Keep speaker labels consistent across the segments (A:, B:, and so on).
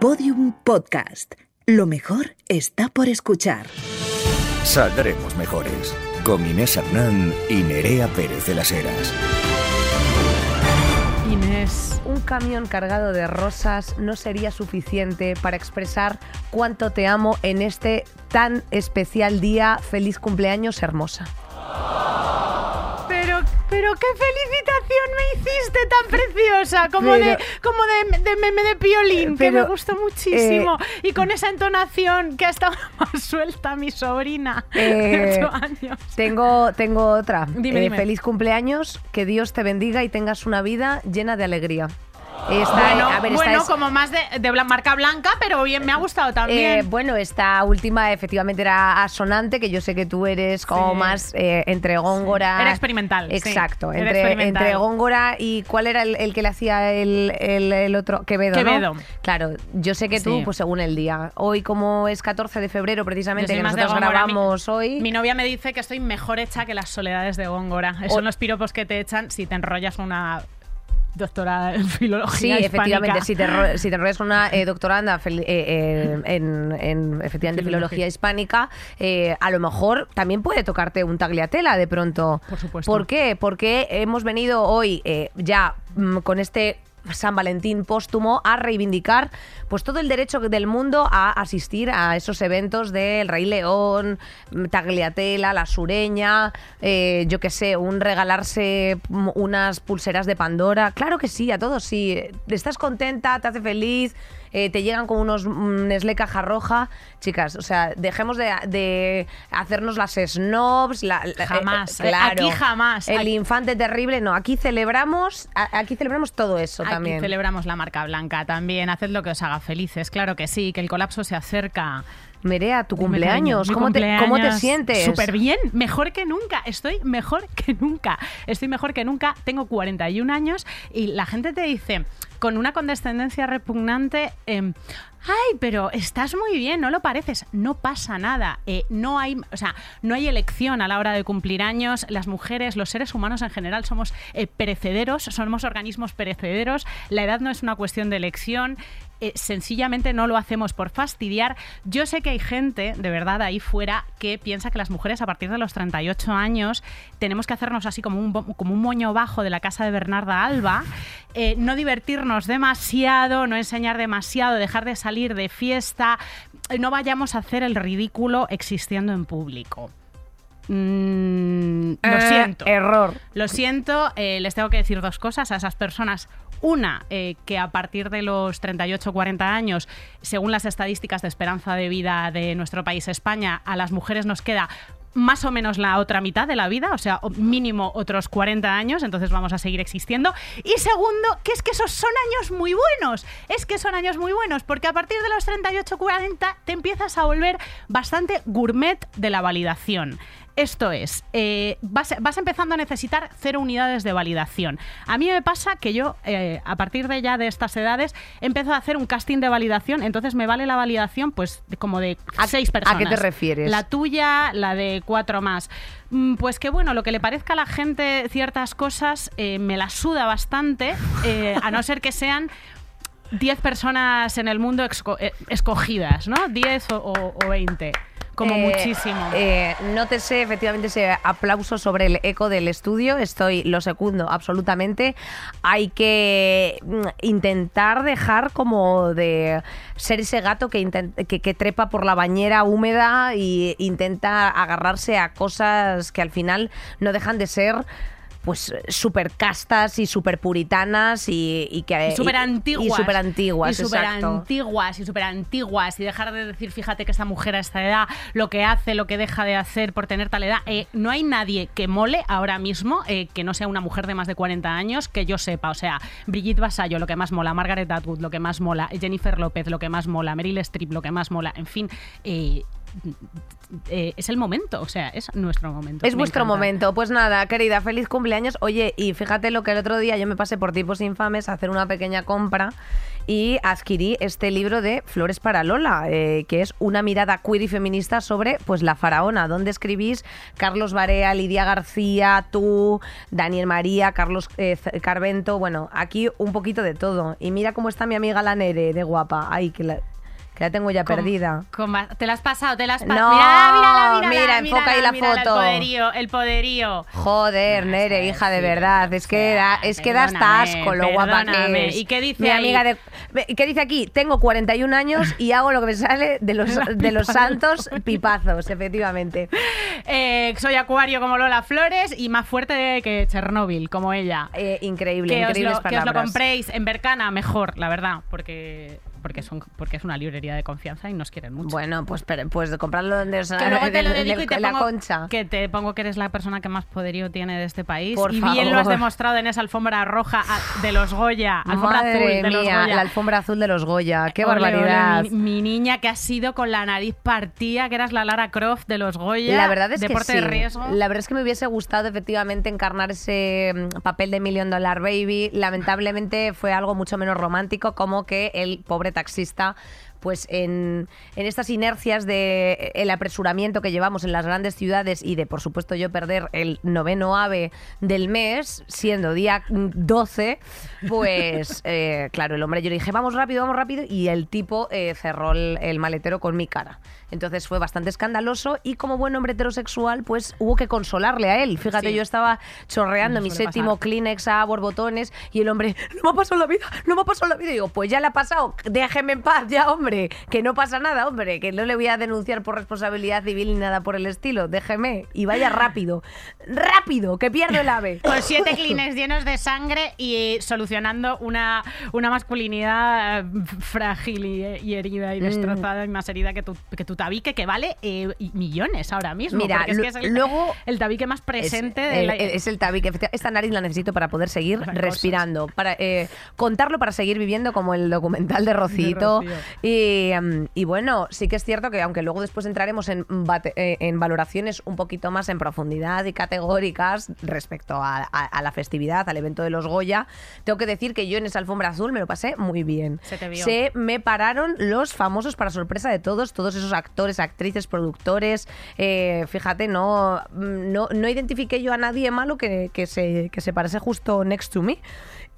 A: Podium Podcast. Lo mejor está por escuchar.
B: Saldremos mejores. Con Inés Hernán y Nerea Pérez de las Heras.
C: Inés, un camión cargado de rosas no sería suficiente para expresar cuánto te amo en este tan especial día. Feliz cumpleaños, hermosa.
D: Pero, qué felicitación me hiciste tan preciosa, como
C: Pero-
D: de, como de, de meme de piolín, que me gustó muchísimo.
C: eh,
D: y con esa entonación que ha estado más suelta mi sobrina
C: Eh,
D: de ocho años.
C: Tengo, tengo otra.
D: Dime,
C: Eh,
D: dime.
C: Feliz cumpleaños, que Dios te bendiga y tengas una vida llena de alegría. Esta,
D: Bueno,
C: a ver, esta
D: bueno
C: es-
D: como más de, marca blanca, pero bien, me ha gustado
C: Eh,
D: también.
C: bueno, esta última efectivamente era asonante, que yo sé que tú eres como
D: Sí.
C: más eh, entre Góngora.
D: Era experimental, sí.
C: Exacto,
D: Era
C: entre,
D: experimental.
C: entre Góngora y cuál era el, el que le hacía el, el- el otro. Quevedo. ¿no?
D: Quevedo.
C: Claro, yo sé que tú,
D: Sí.
C: pues según el día. Hoy, como es 14 de febrero, precisamente, que nosotros.
D: Mi-
C: grabamos hoy.
D: Mi novia me dice que estoy mejor hecha que las soledades de Góngora. Esos son los piropos que te echan si te enrollas una doctora en
C: Sí,
D: filología
C: efectivamente,
D: hispánica.
C: si te, si te con una eh, doctoranda eh, eh, en, en, efectivamente filología hispánica, eh, a lo mejor también puede tocarte un tagliatela de pronto.
D: Por supuesto.
C: ¿Por qué? Porque hemos venido hoy ya mm, con este San Valentín póstumo a reivindicar pues todo el derecho del mundo a asistir a esos eventos del Rey León, Tagliatela, La Sureña, eh, yo qué sé, un regalarse unas pulseras de Pandora. Claro que sí, a todos sí. Estás contenta, te hace feliz, eh, te llegan con unos mm, Nestlé caja roja. Chicas, o sea, dejemos de, de hacernos las snobs. la- la- eh,
D: Jamás,
C: eh,
D: eh,
C: claro.
D: aquí jamás.
C: El
D: Aquí-
C: infante terrible, no. Aquí celebramos, a- aquí celebramos todo eso
D: Aquí
C: también.
D: celebramos la marca blanca también. Haced lo que os haga felices. Claro que sí, que el colapso se acerca.
C: Merea, tu cumpleaños, ¿cómo, Te, ¿cómo te
D: cumpleaños,
C: sientes?
D: Súper bien, mejor que nunca. Estoy mejor que nunca. Estoy mejor que nunca. Tengo 41 años y la gente te dice con una condescendencia repugnante. em, Ay, pero estás muy bien, no lo pareces. No pasa nada. Eh, no hay, o sea, no hay elección a la hora de cumplir años. Las mujeres, los seres humanos en general, somos eh, perecederos, somos organismos perecederos. La edad no es una cuestión de elección. Eh, sencillamente no lo hacemos por fastidiar. Yo sé que hay gente, de verdad, ahí fuera, que piensa que las mujeres a partir de los 38 años tenemos que hacernos así como un, como un moño bajo de la casa de Bernarda Alba, eh, no divertirnos demasiado, no enseñar demasiado, dejar de salir de fiesta, no vayamos a hacer el ridículo existiendo en público. Mm, lo
C: Eh,
D: siento.
C: Error.
D: Lo siento, eh, les tengo que decir dos cosas a esas personas. Una, eh, que a partir de los 38 o 40 años, según las estadísticas de esperanza de vida de nuestro país, España, a las mujeres nos queda más o menos la otra mitad de la vida, o sea, mínimo otros 40 años, entonces vamos a seguir existiendo. Y segundo, que es que esos son años muy buenos, es que son años muy buenos, porque a partir de los 38-40 te empiezas a volver bastante gourmet de la validación. Esto es, eh, vas, vas empezando a necesitar cero unidades de validación. A mí me pasa que yo, eh, a partir de ya de estas edades, empiezo a hacer un casting de validación, entonces me vale la validación pues de- como de
C: ¿A-
D: seis
C: a
D: personas.
C: qué te refieres?
D: La tuya, la de cuatro más. Mm, Pues que bueno, lo que le parezca a la gente ciertas cosas eh, me la suda bastante, a no ser que sean 10 personas en el mundo escogidas, ¿no? 10 o, o- o 20, como
C: Eh,
D: muchísimo.
C: eh, nótese efectivamente ese aplauso sobre el eco del estudio. Estoy, lo secundo absolutamente. Hay que mm, intentar dejar como de ser ese gato que, que, que trepa por la bañera húmeda y intenta agarrarse a cosas que al final no dejan de ser pues súper castas y súper puritanas y, y que
D: Y súper
C: y
D: antiguas.
C: súper antiguas
D: Y súper antiguas, y súper antiguas. Y dejar de decir, fíjate que esta mujer a esta edad, lo que hace, lo que deja de hacer por tener tal edad. Eh, no hay nadie que mole ahora mismo, eh, que no sea una mujer de más de 40 años, que yo sepa. O sea, Brigitte Vasallo, lo que más mola. Margaret Atwood, lo que más mola. Jennifer López, lo que más mola. Meryl Streep, lo que más mola. En fin, eh, eh, es el momento, o sea, es nuestro momento.
C: Es
D: Me
C: vuestro
D: encanta.
C: momento. Pues nada, querida, feliz cumpleaños. Oye, y fíjate lo que el otro día yo me pasé por tipos infames a hacer una pequeña compra y adquirí este libro de Flores para Lola, eh, que es una mirada queer y feminista sobre pues la faraona, donde escribís Carlos Barea, Lidia García, tú, Daniel María, Carlos eh, Carvento, bueno, aquí un poquito de todo. Y mira cómo está mi amiga la Nere, de guapa. Ay, que la, que la tengo ya
D: Con-
C: perdida.
D: con te la has pasado, te la has
C: No,
D: pasado. mírala, mírala, mírala,
C: mira, enfoca ahí la foto.
D: El poderío, el poderío.
C: Joder,
D: No,
C: Nere,
D: es,
C: hija de verdad, es que da, es que da hasta asco lo guapa que es.
D: ¿Y qué dice
C: Mi
D: ahí?
C: amiga de ¿Qué dice aquí? Tengo 41 años y hago lo que me sale de los, de los santos pipazos, efectivamente.
D: Eh, soy acuario como Lola Flores y más fuerte que Chernóbil, como ella.
C: Eh, increíble,
D: que, os lo, que os lo compréis en Bercana, mejor, la verdad, porque, porque, son, porque es una librería de confianza y nos quieren mucho.
C: Bueno, pues, pero- pues comprarlo donde en la
D: pongo
C: concha.
D: que te pongo que eres la persona que más poderío tiene de este país
C: Por
D: y bien lo has demostrado en esa alfombra roja a- de los Goya, alfombra
C: Madre
D: azul de los
C: mía,
D: Goya.
C: la alfombra azul de los Goya, qué
D: Ole, ole,
C: barbaridad.
D: mi, mi niña que ha sido con la nariz partida, que eras la Lara Croft de los Goya.
C: La verdad es
D: deporte
C: que sí.
D: de riesgo.
C: La verdad es que me hubiese gustado efectivamente encarnar ese mm, papel de Million Dollar Baby. Lamentablemente fue algo mucho menos romántico como que el pobre taxista pues en, en estas inercias de eh, el apresuramiento que llevamos en las grandes ciudades y de por supuesto yo perder el noveno ave del mes siendo día mm, 12 pues eh, claro el hombre yo le dije vamos rápido vamos rápido y el tipo eh, cerró el, el maletero con mi cara entonces fue bastante escandaloso y como buen hombre heterosexual pues hubo que consolarle a él fíjate
D: Sí.
C: yo estaba chorreando mi séptimo. Kleenex a borbotones y el hombre, no me ha pasado la vida, no me ha pasado la vida. Y digo, pues ya la ha pasado, déjeme en paz ya, hombre, que no pasa nada, hombre, que no le voy a denunciar por responsabilidad civil ni nada por el estilo, déjeme y vaya rápido, rápido, que pierdo el ave.
D: Con siete clines llenos de sangre y solucionando una, una masculinidad eh, frágil y, y herida
C: Mm.
D: y destrozada y más herida que tu, que tu tabique, que vale eh, millones ahora mismo.
C: Mira,
D: es, que es el,
C: luego-
D: el tabique más presente
C: es,
D: de
C: el-
D: la...
C: es el tabique. Esta nariz la necesito para poder seguir
D: Para
C: respirando, para eh, contarlo para seguir viviendo como el documental de Rocito.
D: Rocío.
C: Y, em, y bueno, sí que es cierto que aunque luego después entraremos en, eh, en valoraciones un poquito más en profundidad y categóricas respecto a, a- a la festividad, al evento de los Goya, tengo que decir que yo en esa alfombra azul me lo pasé muy bien.
D: Se te vio.
C: Se me pararon los famosos para sorpresa de todos, todos esos actores, actrices, productores. Eh, fíjate, no, no, no identifiqué yo a nadie malo que, que se, que se parase justo next to me.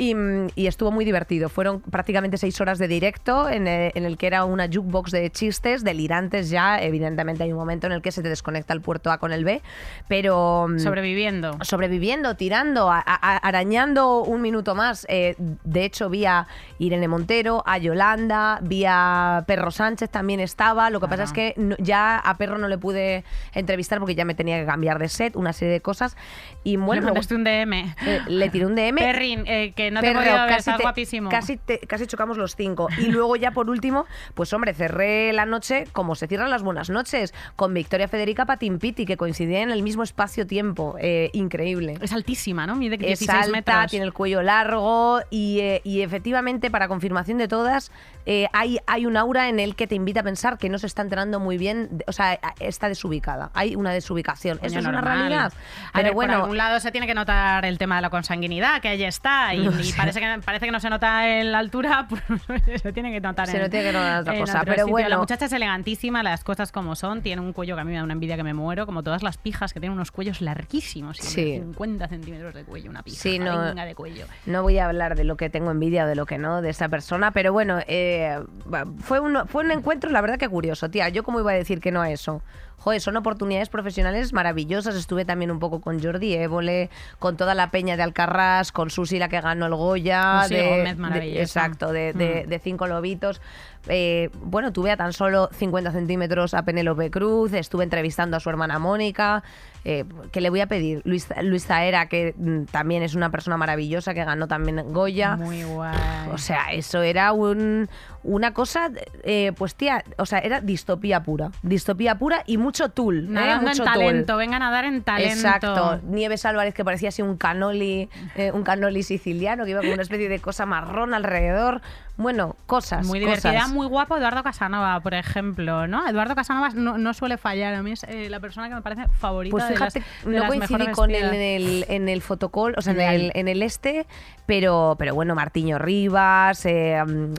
C: Y, y estuvo muy divertido. Fueron prácticamente seis horas de directo en el, en el que era una jukebox de chistes delirantes ya. Evidentemente hay un momento en el que se te desconecta el puerto A con el B, pero... mm,
D: Sobreviviendo.
C: sobreviviendo, tirando, a- a- arañando un minuto más. Eh, de hecho, vi a Irene Montero, a Yolanda, vi a Perro Sánchez también estaba. Lo que pasa es que no- ya a Perro no le pude entrevistar porque ya me tenía que cambiar de set, una serie de cosas. Y
D: Le
C: bueno, luego,
D: mandaste un DM.
C: eh, le tiré un DM.
D: Perrin, eh, que no te he
C: Perro,
D: podido ver,
C: casi,
D: estás
C: te-
D: guapísimo.
C: casi, te- casi chocamos los cinco. Y luego ya por último, pues hombre, cerré la noche como se cierran las buenas noches, con Victoria Federica Patimpiti, que coincidía en el mismo espacio-tiempo. Eh, increíble.
D: Es altísima, ¿no? Mide
C: Es
D: 16
C: alta,
D: metros.
C: tiene el cuello largo y, eh, y efectivamente, para confirmación de todas, eh, hay, hay un aura en el que te invita a pensar que no se está enterando muy bien, o sea, está desubicada. Hay una desubicación.
D: Coño,
C: Eso es una realidad.
D: A
C: Pero
D: ver, por
C: bueno,
D: algún lado se tiene que notar el tema de la consanguinidad, que ahí está, y,
C: No
D: y
C: sé.
D: parece, que, parece que no se nota en la altura, pues se tiene que notar
C: Se
D: en,
C: no tiene que notar otra cosa, pero
D: sitio.
C: bueno.
D: La muchacha es elegantísima, las cosas como son, tiene un cuello que a mí me da una envidia que me muero, como todas las pijas que tienen unos cuellos larguísimos,
C: Sí.
D: 50 centímetros de cuello, una pija,
C: Sí, no-
D: de cuello.
C: No voy a hablar de lo que tengo envidia o de lo que no de esa persona, pero bueno, eh, fue, un, fue un encuentro, la verdad que curioso, tía. Yo cómo iba a decir que no a eso. Joder, son oportunidades profesionales maravillosas. Estuve también un poco con Jordi Évole, con toda la peña de Alcarrás, con Susi, la que ganó el Goya.
D: Susi
C: de,
D: Gómez,
C: de-
D: maravillosa.
C: exacto, de, de-
D: Mm.
C: de cinco lobitos. Eh, bueno, tuve a tan solo 50 centímetros a Penélope Cruz, estuve entrevistando a su hermana Mónica. Eh, ¿Qué le voy a pedir? Luis, Luis Zaera, que mm, también es una persona maravillosa, que ganó también Goya.
D: Muy guay.
C: O sea, eso era un, una cosa, eh, pues tía, o sea, era distopía pura. Distopía pura y mucho tool. ¿eh?
D: Nadando
C: mucho
D: en
C: tool.
D: talento, vengan a dar en talento.
C: Exacto. Nieves Álvarez, que parecía así un canoli, eh, un canoli siciliano, que iba con una especie de cosa marrón alrededor. Bueno, cosas.
D: Muy divertida,
C: cosas.
D: muy guapo Eduardo Casanova, por ejemplo, ¿no? Eduardo Casanova no, no suele fallar, a mí es eh, la persona que me parece favorita
C: Pues
D: de
C: fíjate,
D: las, de
C: no
D: las
C: coincidí con él en el, en el fotocall, o sea, en el, en el este, pero, pero bueno, Martiño Rivas, eh, mm,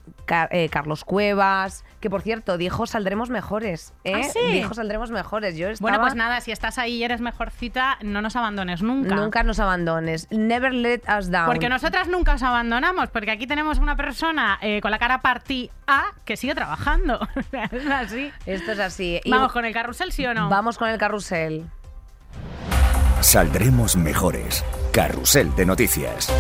C: eh, Carlos Cuevas, que por cierto, dijo saldremos mejores, ¿eh?
D: ¿Ah, sí?
C: Dijo saldremos mejores. Yo estaba...
D: Bueno, pues nada, si estás ahí y eres mejorcita, no nos abandones nunca.
C: Nunca nos abandones. Never let us down.
D: Porque nosotras nunca os abandonamos, porque aquí tenemos una persona eh, con la cara partida que sigue trabajando. es así.
C: Esto es así. Y
D: Vamos con el carrusel, ¿sí o no?
C: Vamos con el carrusel.
B: Saldremos mejores. Carrusel de noticias.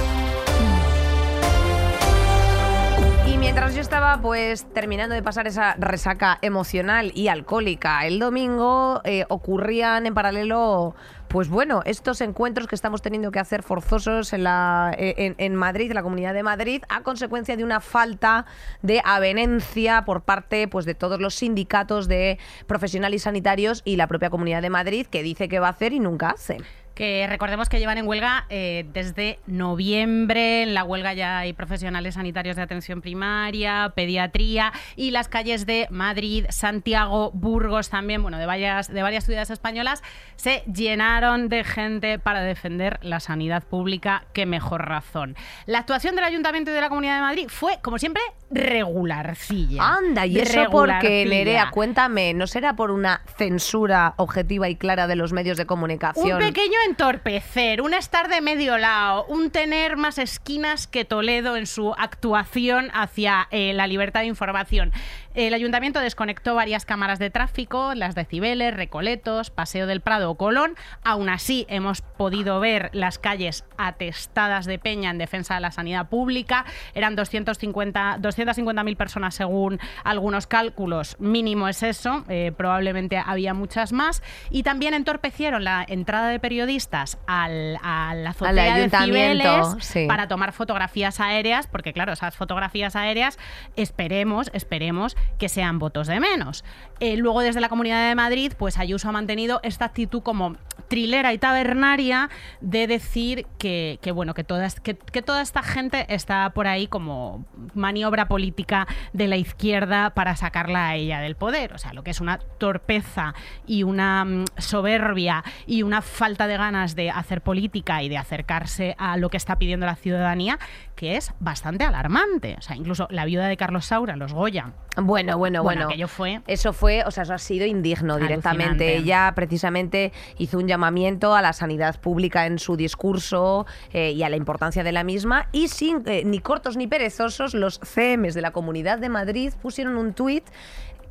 C: Y mientras yo estaba pues terminando de pasar esa resaca emocional y alcohólica el domingo, eh, ocurrían en paralelo, pues bueno, estos encuentros que estamos teniendo que hacer forzosos en, la, en, en Madrid, en la Comunidad de Madrid, a consecuencia de una falta de avenencia por parte pues de todos los sindicatos de profesionales sanitarios y la propia Comunidad de Madrid que dice que va a hacer y nunca hace.
D: Que recordemos que llevan en huelga eh, desde noviembre. En la huelga ya hay profesionales sanitarios de atención primaria, pediatría y las calles de Madrid, Santiago, Burgos también, bueno, de varias, de varias ciudades españolas, se llenaron de gente para defender la sanidad pública. Qué mejor razón. La actuación del Ayuntamiento y de la Comunidad de Madrid fue, como siempre, regularcilla.
C: Anda, y eso porque. Nerea, cuéntame, ¿no será por una censura objetiva y clara de los medios de comunicación?
D: Un pequeño entorpecer, un estar de medio lado, un tener más esquinas que Toledo en su actuación hacia eh, la libertad de información. El ayuntamiento desconectó varias cámaras de tráfico, las de Cibeles, Recoletos, Paseo del Prado o Colón. Aún así, hemos podido ver las calles atestadas de peña en defensa de la sanidad pública. Eran 250 250.000 personas según algunos cálculos. Mínimo es eso. eh, probablemente había muchas más. Y también entorpecieron la entrada de periodistas al, a la azotea de
C: ayuntamiento,
D: Cibeles
C: sí.
D: para tomar fotografías aéreas, porque claro, esas fotografías aéreas esperemos, esperemos que sean votos de menos. Eh, luego desde la Comunidad de Madrid, pues Ayuso ha mantenido esta actitud como trilera y tabernaria de decir que, que, bueno, que toda, es- que, que toda esta gente está por ahí como maniobra política de la izquierda para sacarla a ella del poder. O sea, lo que es una torpeza y una mm, soberbia y una falta de ganas de hacer política y de acercarse a lo que está pidiendo la ciudadanía, que es bastante alarmante. O sea, incluso la viuda de Carlos Saura, los Goya.
C: Bueno, bueno,
D: Bueno,
C: bueno.
D: aquello fue
C: Eso fue, o sea, eso ha sido indigno directamente.
D: Alucinante.
C: Ella precisamente hizo un llamamiento a la sanidad pública en su discurso eh, y a la importancia de la misma. Y sin eh, ni cortos ni perezosos, los CMs de la Comunidad de Madrid pusieron un tuit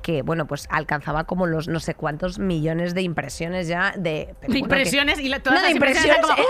C: que, bueno, pues alcanzaba como los no sé cuántos millones de impresiones ya de... pero
D: De
C: bueno, que-
D: impresiones y la- todas
C: No,
D: las impresiones
C: impresiones.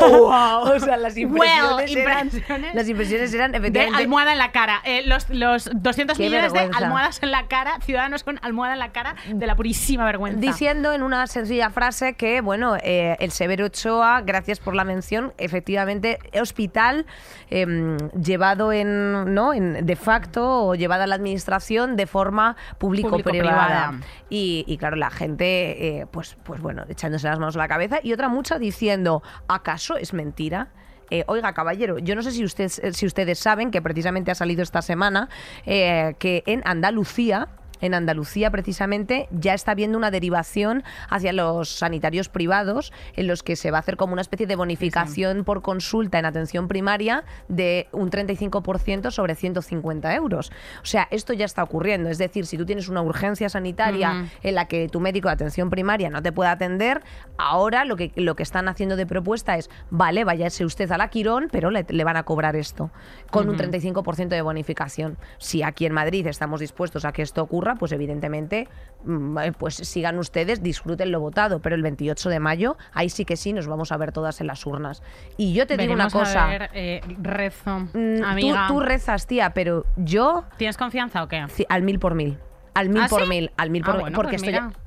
D: eran como,
C: ah, o sea, las impresiones,
D: Well,
C: eran,
D: impresiones
C: las impresiones eran
D: de
C: efectivamente
D: almohada en la cara. Eh, los, los 200
C: Qué
D: millones de almohadas en la cara, ciudadanos con almohada en la cara, de la purísima vergüenza.
C: Diciendo en una sencilla frase que, bueno, eh, el Severo Ochoa, gracias por la mención, efectivamente, hospital em, llevado en, ¿no? en de facto o llevado a la administración de forma público-privada. Y, claro, la gente, eh, pues, pues bueno, echándose las manos a la cabeza y otra mucha diciendo, ¿acaso es mentira? Eh, oiga, caballero, yo no sé si, usted, si ustedes saben que precisamente ha salido esta semana eh, que en Andalucía en Andalucía precisamente ya está habiendo una derivación hacia los sanitarios privados en los que se va a hacer como una especie de bonificación por consulta en atención primaria de un 35% sobre 150 euros. O sea, esto ya está ocurriendo. Es decir, si tú tienes una urgencia sanitaria en la que tu médico de atención primaria no te puede atender, ahora lo que, lo que están haciendo de propuesta es, vale, váyase usted a la Quirón, pero le, le van a cobrar esto, con un 35% de bonificación. Si aquí en Madrid estamos dispuestos a que esto ocurra, pues evidentemente, mm, eh, pues sigan ustedes, disfruten lo votado, pero el 28 de mayo, ahí sí que sí, nos vamos a ver todas en las urnas. Y yo te digo una cosa,
D: A ver, eh, rezo.
C: mm, tú-
D: Amiga.
C: tú, rezas, tía, pero yo
D: ¿Tienes confianza o qué?
C: Al mil por mil. Al mil
D: ¿Ah,
C: por
D: sí?
C: mil. Al mil
D: Ah,
C: por mil.
D: bueno,
C: Porque
D: pues
C: esto ya-
D: mira.
C: Ah,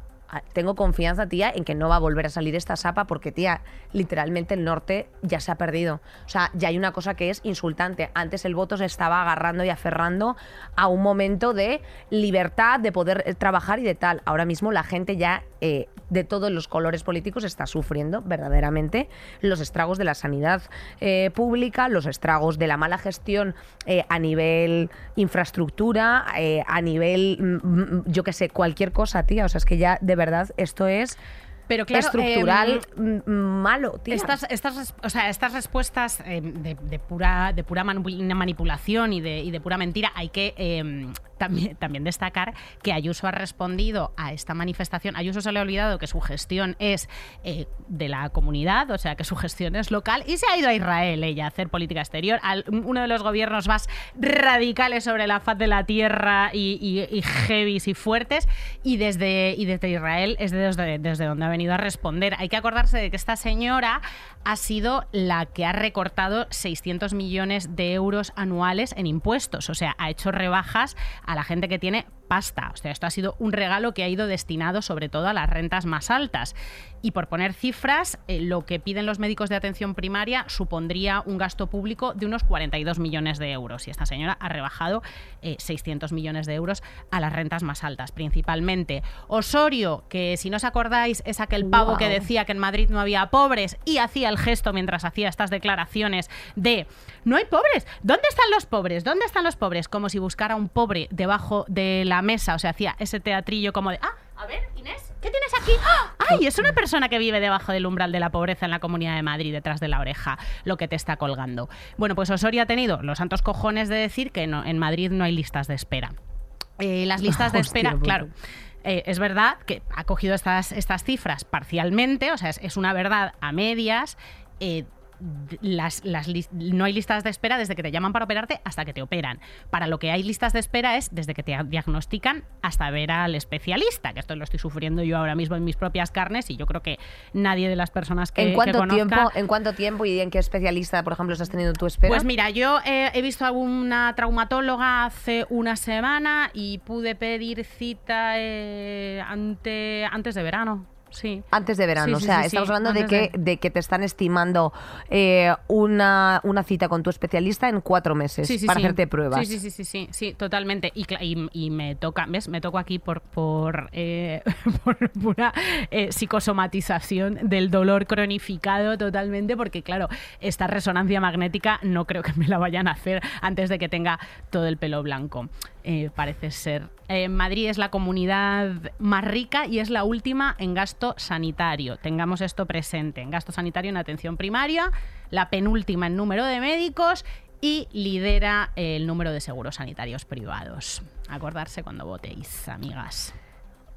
C: Tengo confianza, tía, en que no va a volver a salir esta sapa porque, tía, literalmente el norte ya se ha perdido. O sea, ya hay una cosa que es insultante. Antes el voto se estaba agarrando y aferrando a un momento de libertad, de poder eh, trabajar y de tal. Ahora mismo la gente ya eh, de todos los colores políticos está sufriendo verdaderamente los estragos de la sanidad eh, pública, los estragos de la mala gestión eh, a nivel infraestructura, a nivel, mm, mm, yo qué sé, cualquier cosa, tía. O sea, es que ya de verdad esto es
D: Pero claro,
C: estructural
D: em,
C: mm, malo, tía.
D: Estas, estas, o sea, estas respuestas eh, de, de pura, de pura manipulación y de, y de pura mentira, hay que eh, también, también destacar que Ayuso ha respondido a esta manifestación. Ayuso se le ha olvidado que su gestión es eh, de la comunidad, o sea, que su gestión es local, y se ha ido a Israel ella a hacer política exterior, al, uno de los gobiernos más radicales sobre la faz de la tierra y, y, y y fuertes, y desde, y desde Israel es desde, desde donde ha venido a responder. Hay que acordarse de que esta señora ha sido la que ha recortado 600 millones de euros anuales en impuestos, o sea, ha hecho rebajas a la gente que tiene pasta. O sea, esto ha sido un regalo que ha ido destinado sobre todo a las rentas más altas. Y por poner cifras, eh, lo que piden los médicos de atención primaria supondría un gasto público de unos 42 millones de euros. Y esta señora ha rebajado eh, 600 millones de euros a las rentas más altas, principalmente. Osorio, que si no os acordáis, es aquel pavo que decía que en Madrid no había pobres y hacía el gesto mientras hacía estas declaraciones de no hay pobres, ¿dónde están los pobres? ¿Dónde están los pobres? Como si buscara un pobre debajo de la mesa, o sea, hacía ese teatrillo como de, ah, a ver, Inés, ¿qué tienes aquí? ¡Ah! ¡Ay! Es una persona que vive debajo del umbral de la pobreza en la Comunidad de Madrid, detrás de la oreja, lo que te está colgando. Bueno, pues Osorio ha tenido los santos cojones de decir que no, en Madrid no hay listas de espera. Eh, las listas de espera, claro. eh, es verdad que ha cogido estas, estas cifras parcialmente, o sea, es, es una verdad a medias. eh, las, las no hay listas de espera desde que te llaman para operarte hasta que te operan. Para lo que hay listas de espera es desde que te diagnostican hasta ver al especialista, que esto lo estoy sufriendo yo ahora mismo en mis propias carnes y yo creo que nadie de las personas que,
C: ¿En
D: que
C: cuánto
D: conozca-
C: tiempo, en cuánto tiempo y en qué especialista, por ejemplo, estás teniendo tu espera?
D: pues mira, yo eh, he visto a una traumatóloga hace una semana y pude pedir cita eh, ante, antes de verano. Sí.
C: Antes de verano,
D: Sí,
C: o sea, estamos hablando de que,
D: de-
C: de que te están estimando eh, una, una cita con tu especialista en cuatro meses para hacerte pruebas.
D: Sí, sí, sí, sí, sí, sí, totalmente. Y, cla- y, y me toca, ¿ves? Me toco aquí por, por, eh, por pura eh, psicosomatización del dolor cronificado totalmente, porque claro, esta resonancia magnética no creo que me la vayan a hacer antes de que tenga todo el pelo blanco. Parece ser. Madrid es la comunidad más rica y es la última en gasto sanitario. Tengamos esto presente. En gasto sanitario en atención primaria, la penúltima en número de médicos y lidera el número de seguros sanitarios privados. Acordarse cuando votéis, amigas.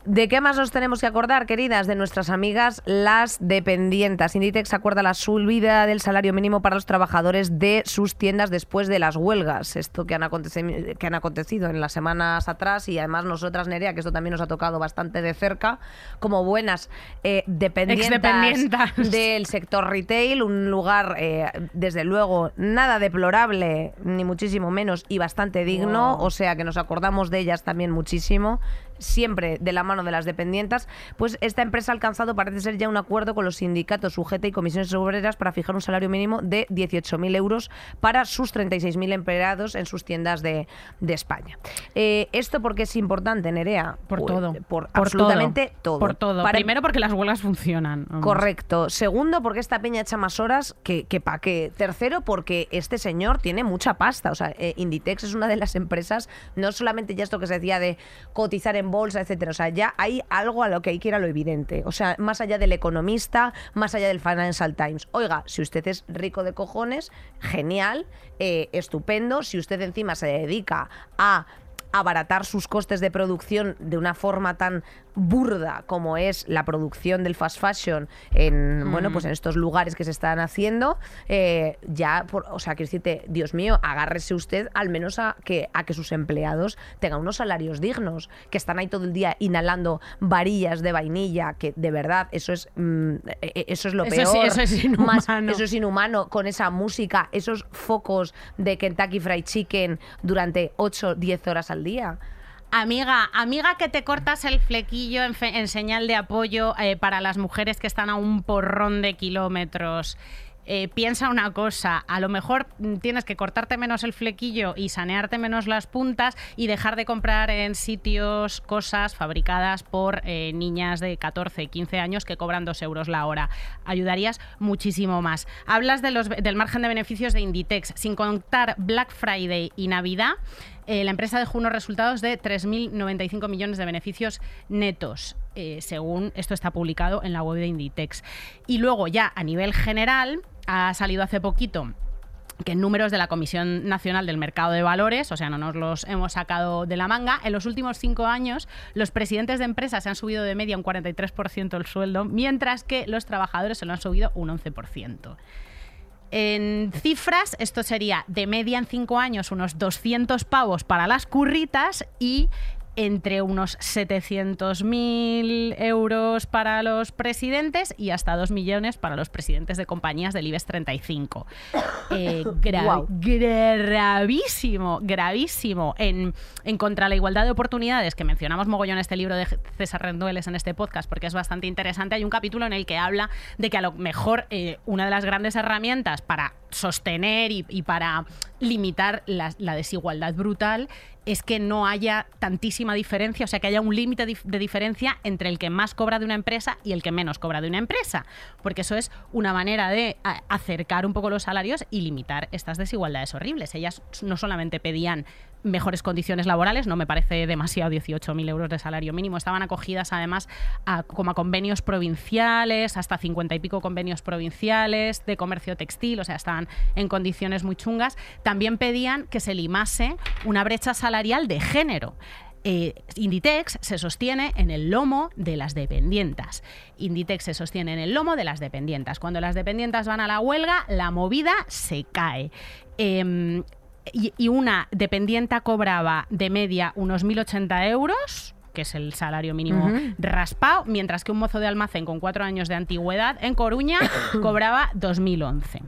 C: ¿De qué más nos tenemos que acordar, queridas? De nuestras amigas las dependientas. Inditex acuerda la subida del salario mínimo para los trabajadores de sus tiendas después de las huelgas. Esto que han, aconteci- que han acontecido en las semanas atrás y además nosotras, Nerea, que esto también nos ha tocado bastante de cerca, como buenas eh, dependientas del sector retail, un lugar, eh, desde luego, nada deplorable, ni muchísimo menos, y bastante digno,
D: Wow.
C: o sea que nos acordamos de ellas también muchísimo, siempre de la mano de las dependientas, pues esta empresa ha alcanzado, parece ser ya un acuerdo con los sindicatos UGT y comisiones obreras para fijar un salario mínimo de 18.000 euros para sus 36.000 empleados en sus tiendas de, de España. Eh, ¿Esto porque es importante, Nerea?
D: Por
C: Pues,
D: todo.
C: Por,
D: Por
C: absolutamente todo.
D: Por todo.
C: Para-
D: Primero porque las huelgas funcionan. vamos.
C: Correcto. Segundo, porque esta peña echa más horas que, que pa' qué. Tercero, porque este señor tiene mucha pasta. O sea, eh, Inditex es una de las empresas, no solamente ya esto que se decía de cotizar en bolsa, etcétera. O sea, ya hay algo a lo que hay que ir a lo evidente. O sea, más allá del economista, más allá del Financial Times. Oiga, si usted es rico de cojones, genial, eh, estupendo. Si usted encima se dedica a abaratar sus costes de producción de una forma tan burda como es la producción del fast fashion en bueno pues en estos lugares que se están haciendo eh, ya por- o sea quiero decirte Dios mío agárrese usted al menos a que a que sus empleados tengan unos salarios dignos que están ahí todo el día inhalando varillas de vainilla que de verdad eso es mm, eh, eso es lo
D: Eso
C: peor
D: eso es
C: Más-
D: inhumano.
C: eso es inhumano con esa música esos focos de Kentucky Fried Chicken durante 8 10 horas al día
D: Amiga, amiga que te cortas el flequillo en, señal de apoyo eh, para las mujeres que están a un porrón de kilómetros. eh, piensa una cosa, a lo mejor mm, tienes que cortarte menos el flequillo y sanearte menos las puntas y dejar de comprar en sitios cosas fabricadas por eh, niñas de 14, 15 años que cobran 2 euros la hora. Ayudarías muchísimo más. Hablas del margen de beneficios de Inditex, sin contar Black Friday y Navidad. Eh, la empresa dejó unos resultados de 3.095 millones de beneficios netos, eh, según esto está publicado en la web de Inditex. Y luego ya a nivel general, ha salido hace poquito que en números de la Comisión Nacional del Mercado de Valores, o sea, no nos los hemos sacado de la manga, en los últimos cinco años los presidentes de empresas se han subido de media un 43% el sueldo, mientras que los trabajadores se lo han subido un 11%. En cifras, esto sería de media en cinco años unos 200 pavos para las curritas y entre unos 700.000 euros para los presidentes y hasta 2 millones para los presidentes de compañías del IBEX 35. Eh, Gravísimo, gravísimo. En, en contra la igualdad de oportunidades, que mencionamos mogollón este libro de César Rendueles en este podcast, porque es bastante interesante, hay un capítulo en el que habla de que a lo mejor eh, una de las grandes herramientas para sostener y, para limitar la, desigualdad brutal es que no haya tantísima diferencia, o sea, que haya un límite de diferencia entre el que más cobra de una empresa y el que menos cobra de una empresa, porque eso es una manera de acercar un poco los salarios y limitar estas desigualdades horribles. Ellas no solamente pedían mejores condiciones laborales, no me parece demasiado 18.000 euros de salario mínimo. Estaban acogidas además a, como a convenios provinciales, hasta 50 y pico convenios provinciales de comercio textil, o sea, estaban en condiciones muy chungas. También pedían que se limase una brecha salarial de género. Eh, Inditex se sostiene en el lomo de las dependientas. Inditex se sostiene en el lomo de las dependientas. Cuando las dependientas van a la huelga, la movida se cae. Em, y, una dependienta cobraba de media unos 1.080 euros que es el salario mínimo raspado, mientras que un mozo de almacén con cuatro años de antigüedad en Coruña cobraba 2.011.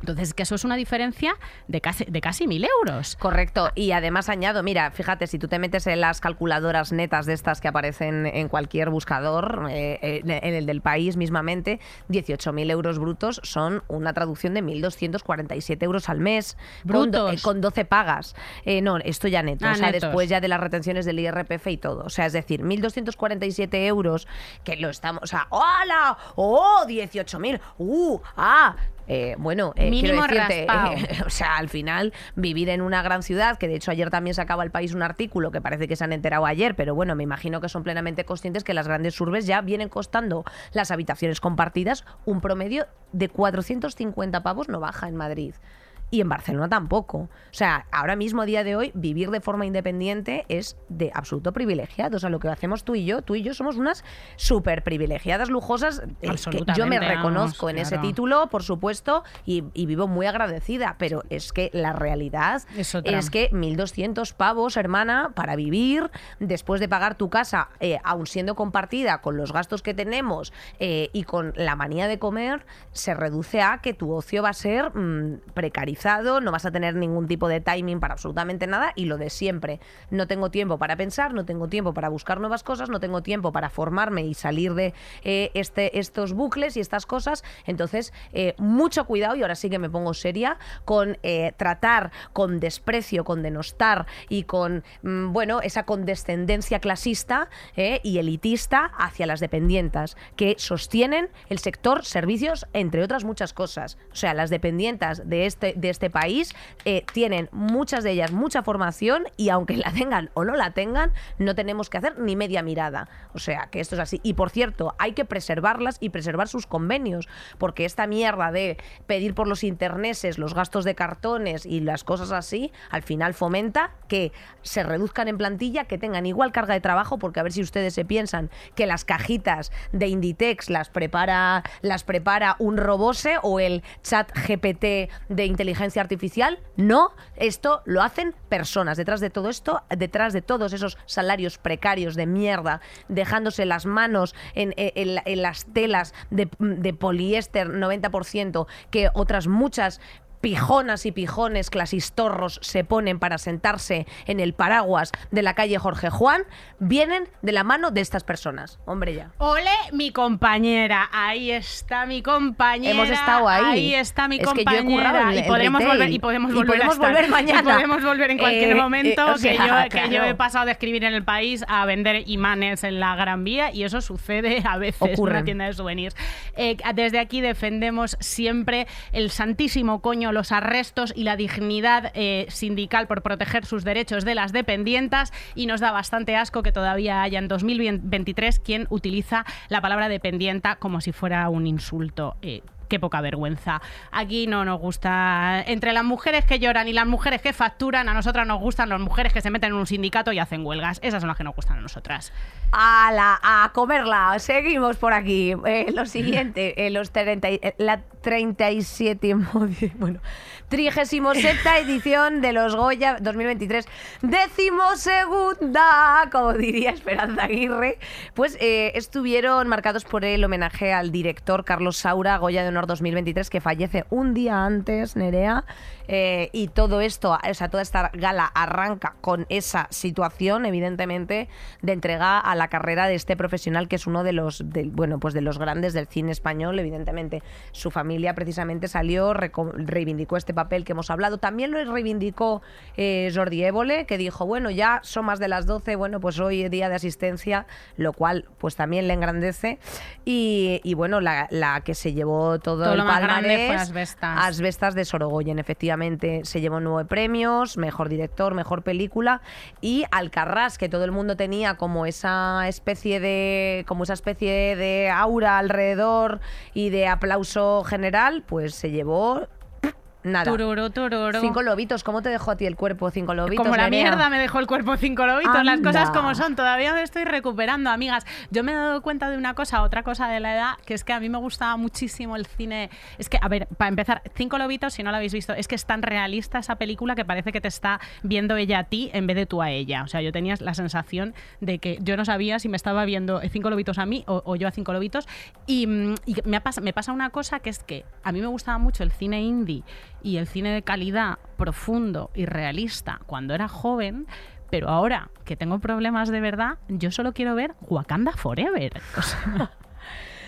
D: Entonces, que eso es una diferencia de casi, de casi mil euros.
C: Correcto. Y además añado, mira, fíjate, si tú te metes en las calculadoras netas de estas que aparecen en cualquier buscador, eh, en el del país mismamente, 18.000 euros brutos son una traducción de 1.247 euros al mes.
D: Brutos.
C: Con, 12 pagas. Eh, no, esto ya neto.
D: Ah,
C: o sea,
D: netos.
C: después ya de las retenciones del IRPF y todo. O sea, es decir, 1.247 euros que lo estamos... O sea, ¡hola! ¡Oh! 18.000. ¡Uh! ¡Ah! Eh, bueno, eh,
D: Mínimo
C: decirte, eh, o sea, al final vivir en una gran ciudad, que de hecho ayer también sacaba el país un artículo que parece que se han enterado ayer, pero bueno, me imagino que son plenamente conscientes que las grandes urbes ya vienen costando las habitaciones compartidas un promedio de 450 pavos no baja en Madrid. Y en Barcelona tampoco. O sea, ahora mismo, a día de hoy, vivir de forma independiente es de absoluto privilegiado. O sea, lo que hacemos tú y yo, tú y yo somos unas súper privilegiadas, lujosas. eh, que yo me reconozco
D: vamos,
C: en ese título, por supuesto, y, y vivo muy agradecida. Pero es que la realidad
D: Es
C: es que 1.200 pavos, hermana, para vivir, después de pagar tu casa, eh, aun siendo compartida con los gastos que tenemos eh, y con la manía de comer, se reduce a que tu ocio va a ser mm, precarizado, no vas a tener ningún tipo de timing para absolutamente nada y lo de siempre. No tengo tiempo para pensar, no tengo tiempo para buscar nuevas cosas, no tengo tiempo para formarme y salir de eh, este, estos bucles y estas cosas. Entonces, eh, mucho cuidado, y ahora sí que me pongo seria, con eh, tratar con desprecio, con denostar y con, mm, bueno, esa condescendencia clasista y elitista hacia las dependientas que sostienen el sector servicios, entre otras muchas cosas. O sea, las dependientas de este, de este país eh, tienen muchas de ellas mucha formación y aunque la tengan o no la tengan, no tenemos que hacer ni media mirada. O sea, que esto es así. Y por cierto, hay que preservarlas y preservar sus convenios, porque esta mierda de pedir por los interneses los gastos de cartones y las cosas así, al final fomenta que se reduzcan en plantilla, que tengan igual carga de trabajo, porque a ver si ustedes se piensan que las cajitas de Inditex las prepara, las prepara un robose o el chat GPT de inteligencia artificial. No, esto lo hacen personas. Detrás de todo esto, detrás de todos esos salarios precarios de mierda, dejándose las manos en las telas de, de poliéster 90%, que otras muchas pijonas y pijones clasistorros se ponen para sentarse en el paraguas de la calle Jorge Juan, vienen de la mano de estas personas. Hombre, ya.
D: Ole, mi compañera. Ahí está mi compañera.
C: Hemos estado ahí.
D: Ahí está mi
C: Es que yo he
D: compañera.
C: currado en
D: y
C: el retail.
D: volver y podemos
C: Y
D: volver, a
C: podemos volver mañana.
D: Y podemos volver en cualquier
C: Eh,
D: momento.
C: eh, o
D: que, yo, que yo
C: claro.
D: he pasado de escribir en el país a vender imanes en la Gran Vía y eso sucede a veces en
C: Ocurre.
D: una tienda de souvenirs. Eh, desde aquí defendemos siempre el santísimo coño, los arrestos y la dignidad eh, sindical por proteger sus derechos de las dependientas y nos da bastante asco que todavía haya en 2023 quien utiliza la palabra dependienta como si fuera un insulto. Eh, Qué poca vergüenza. Aquí no nos gusta. Entre las mujeres que lloran y las mujeres que facturan, a nosotras nos gustan las mujeres que se meten en un sindicato y hacen huelgas. Esas son las que nos gustan a nosotras.
C: A, la, a comerla. Seguimos por aquí. Eh, lo siguiente, eh, los 30, y- eh, la 37, bueno, 37 edición de los Goya 2023, decimosegunda, como diría Esperanza Aguirre, pues eh, estuvieron marcados por el homenaje al director Carlos Saura, Goya de Honor 2023, que fallece un día antes, Nerea, eh, y todo esto, o sea, toda esta gala arranca con esa situación, evidentemente, de entrega a la carrera de este profesional que es uno de los, del- bueno, pues de los grandes del cine español, evidentemente. Su familia precisamente salió, reivindicó este papel que hemos hablado. También lo reivindicó eh, Jordi Évole, que dijo, bueno, ya son más de las 12, bueno, pues hoy es día de asistencia, lo cual pues también le engrandece. Y, y bueno, la, la que se llevó todo,
D: Todo
C: el
D: lo
C: palmarés,
D: fue Asbestas.
C: Asbestas de Sorogoyen, efectivamente. Se llevó nueve premios, mejor director, mejor película. Y Alcarrás, que todo el mundo tenía como esa especie de. como esa especie de aura alrededor y de aplauso general, pues se llevó. Nada. Cinco lobitos, ¿cómo te dejó a ti el cuerpo? Cinco lobitos.
D: Como la
C: Nerea?
D: mierda me dejó el cuerpo cinco lobitos, las cosas como son. Todavía me estoy recuperando, amigas. Yo me he dado cuenta de una cosa, otra cosa de la edad, que es que a mí me gustaba muchísimo el cine. Es que, a ver, para empezar, Cinco lobitos, si no la habéis visto, es que es tan realista esa película que parece que te está viendo ella a ti en vez de tú a ella. O sea, yo tenía la sensación de que yo no sabía si me estaba viendo Cinco lobitos a mí o, o yo a Cinco lobitos. Y, mm, y me, ha pas- me pasa una cosa que es que a mí me gustaba mucho el cine indie y el cine de calidad profundo y realista cuando era joven, pero ahora que tengo problemas de verdad, yo solo quiero ver Wakanda Forever.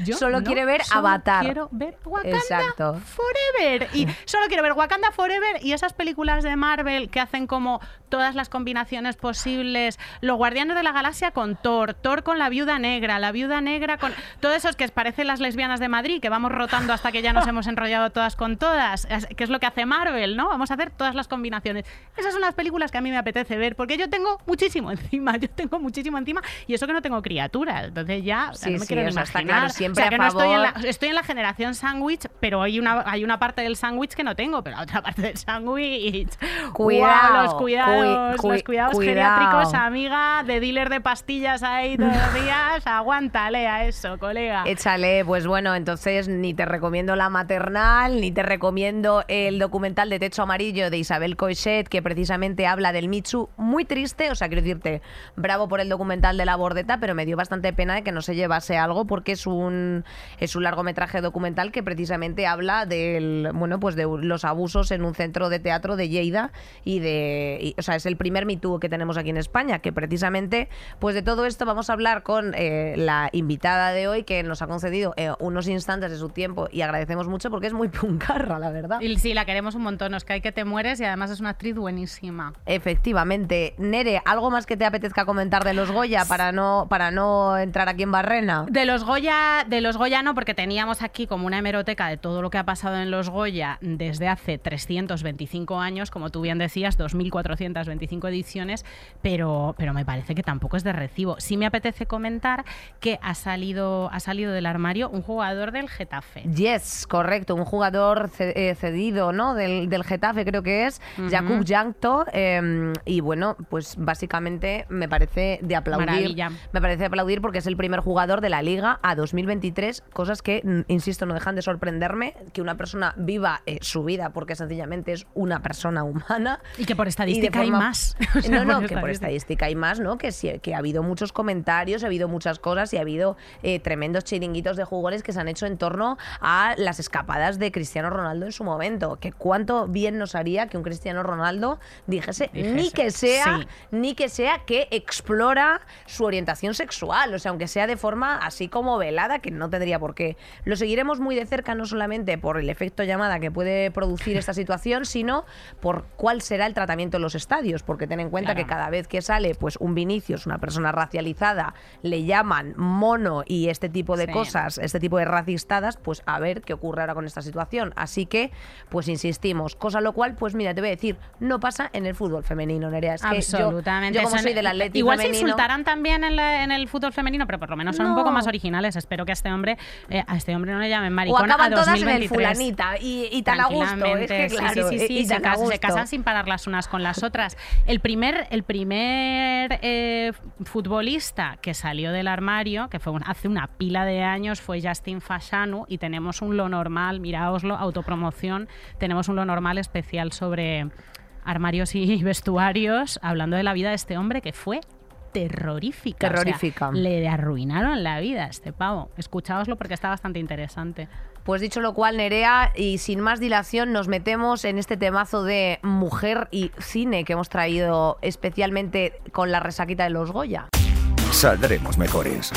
D: yo
C: Solo
D: no
C: quiere ver
D: solo
C: Avatar.
D: Quiero ver Wakanda
C: Exacto.
D: Forever. Y solo quiero ver Wakanda Forever y esas películas de Marvel que hacen como todas las combinaciones posibles. Los Guardianes de la Galaxia con Thor, Thor con la Viuda Negra, la Viuda Negra con. Todos esos que parecen las lesbianas de Madrid, que vamos rotando hasta que ya nos hemos enrollado todas con todas. Que es lo que hace Marvel, ¿no? Vamos a hacer todas las combinaciones. Esas son las películas que a mí me apetece ver, porque yo tengo muchísimo encima. Yo tengo muchísimo encima y eso que no tengo criaturas. Entonces ya
C: Sí,
D: no me
C: sí,
D: quiero ni
C: sea, está
D: imaginar.
C: claro, siempre
D: o sea,
C: a
D: que no estoy en la, estoy en la generación sándwich, pero hay una, hay una parte del sándwich que no tengo, pero la otra parte del sándwich.
C: Cuidado,
D: los cuidados,
C: cui-
D: los cuidados
C: cuidado.
D: geriátricos, amiga, de dealer de pastillas ahí todos los días. Aguántale a eso, colega.
C: Échale, pues bueno, entonces ni te recomiendo la maternal, ni te recomiendo el documental de Techo Amarillo de Isabel Coixet, que precisamente habla del Michu. Muy triste, o sea, quiero decirte, bravo por el documental de la bordeta, pero me dio bastante pena de que no se llevase algo porque es un, es un largometraje documental que precisamente habla del, bueno, pues de los abusos en un centro de teatro de Lleida y de, y, o sea, es el primer Me Too que tenemos aquí en España, que precisamente, pues de todo esto vamos a hablar con eh, la invitada de hoy que nos ha concedido eh, unos instantes de su tiempo y agradecemos mucho porque es muy puncarra, la verdad.
D: Y sí, la queremos un montón. Nos cae que te mueres y además es una actriz buenísima.
C: Efectivamente. Nere, ¿algo más que te apetezca comentar de los Goya para no, para no entrar aquí en Barrena?
D: De los Goya, de los Goya no, porque teníamos aquí como una hemeroteca de todo lo que ha pasado en los Goya desde hace 325 años, como tú bien decías, 2.425 ediciones, pero, pero me parece que tampoco es de recibo. Sí me apetece comentar que ha salido, ha salido del armario un jugador del Getafe.
C: Yes, correcto, un jugador eh, cedido, ¿no? Del, del Getafe creo que es,
D: Ujú.
C: Jakub Jankto, eh, y bueno, pues básicamente me parece de aplaudir.
D: Maravilla.
C: Me parece de aplaudir porque es el primer jugador de la Liga a 2023 2023, cosas que, insisto, no dejan de sorprenderme, que una persona viva eh, su vida porque sencillamente es una persona humana.
D: Y que por estadística hay más. O sea,
C: no, no,
D: por
C: que por estadística hay más, ¿no? Que, sí, que ha habido muchos comentarios, ha habido muchas cosas y ha habido eh, tremendos chiringuitos de jugadores que se han hecho en torno a las escapadas de Cristiano Ronaldo en su momento. Que cuánto bien nos haría que un Cristiano Ronaldo dijese, ni que sea,
D: sí.
C: ni que sea que explora su orientación sexual, o sea, aunque sea de forma así como velada, que no tendría por qué. Lo seguiremos muy de cerca, no solamente por el efecto llamada que puede producir esta situación, sino por cuál será el tratamiento en los estadios, porque ten en cuenta
D: Claro.
C: que cada vez que sale pues un Vinicius, una persona racializada, le llaman mono y este tipo de
D: Sí.
C: cosas, este tipo de racistadas, pues a ver qué ocurre ahora con esta situación. Así que, pues insistimos, cosa lo cual, pues mira, te voy a decir, no pasa en el fútbol femenino, Nerea. Es que yo-
D: Absolutamente.
C: Yo, como soy del Atlético
D: Igual se insultarán también en, la- en el fútbol femenino, pero por lo menos son un poco más originales. Espero que a este hombre, eh, a este hombre no le llamen
C: o
D: maricón
C: acaban
D: a
C: todas en el
D: 2023.
C: fulanita y, y tan a gusto. Es que,
D: sí,
C: claro,
D: sí, sí, sí,
C: y
D: se, casan sin parar las unas con las otras. El primer, el primer eh, futbolista que salió del armario, que fue un- hace una pila de años, fue Justin Fashanu y tenemos un lo normal, miraoslo, autopromoción, tenemos un lo normal especial sobre armarios y vestuarios, hablando de la vida de este hombre que fue terrorífica. o sea,
C: Terrorífica.
D: le arruinaron la vida a este pavo. Escucháoslo porque está bastante interesante.
C: Pues dicho lo cual, Nerea, y sin más dilación, nos metemos en este temazo de mujer y cine que hemos traído especialmente con la resaquita de los Goya.
B: Saldremos mejores.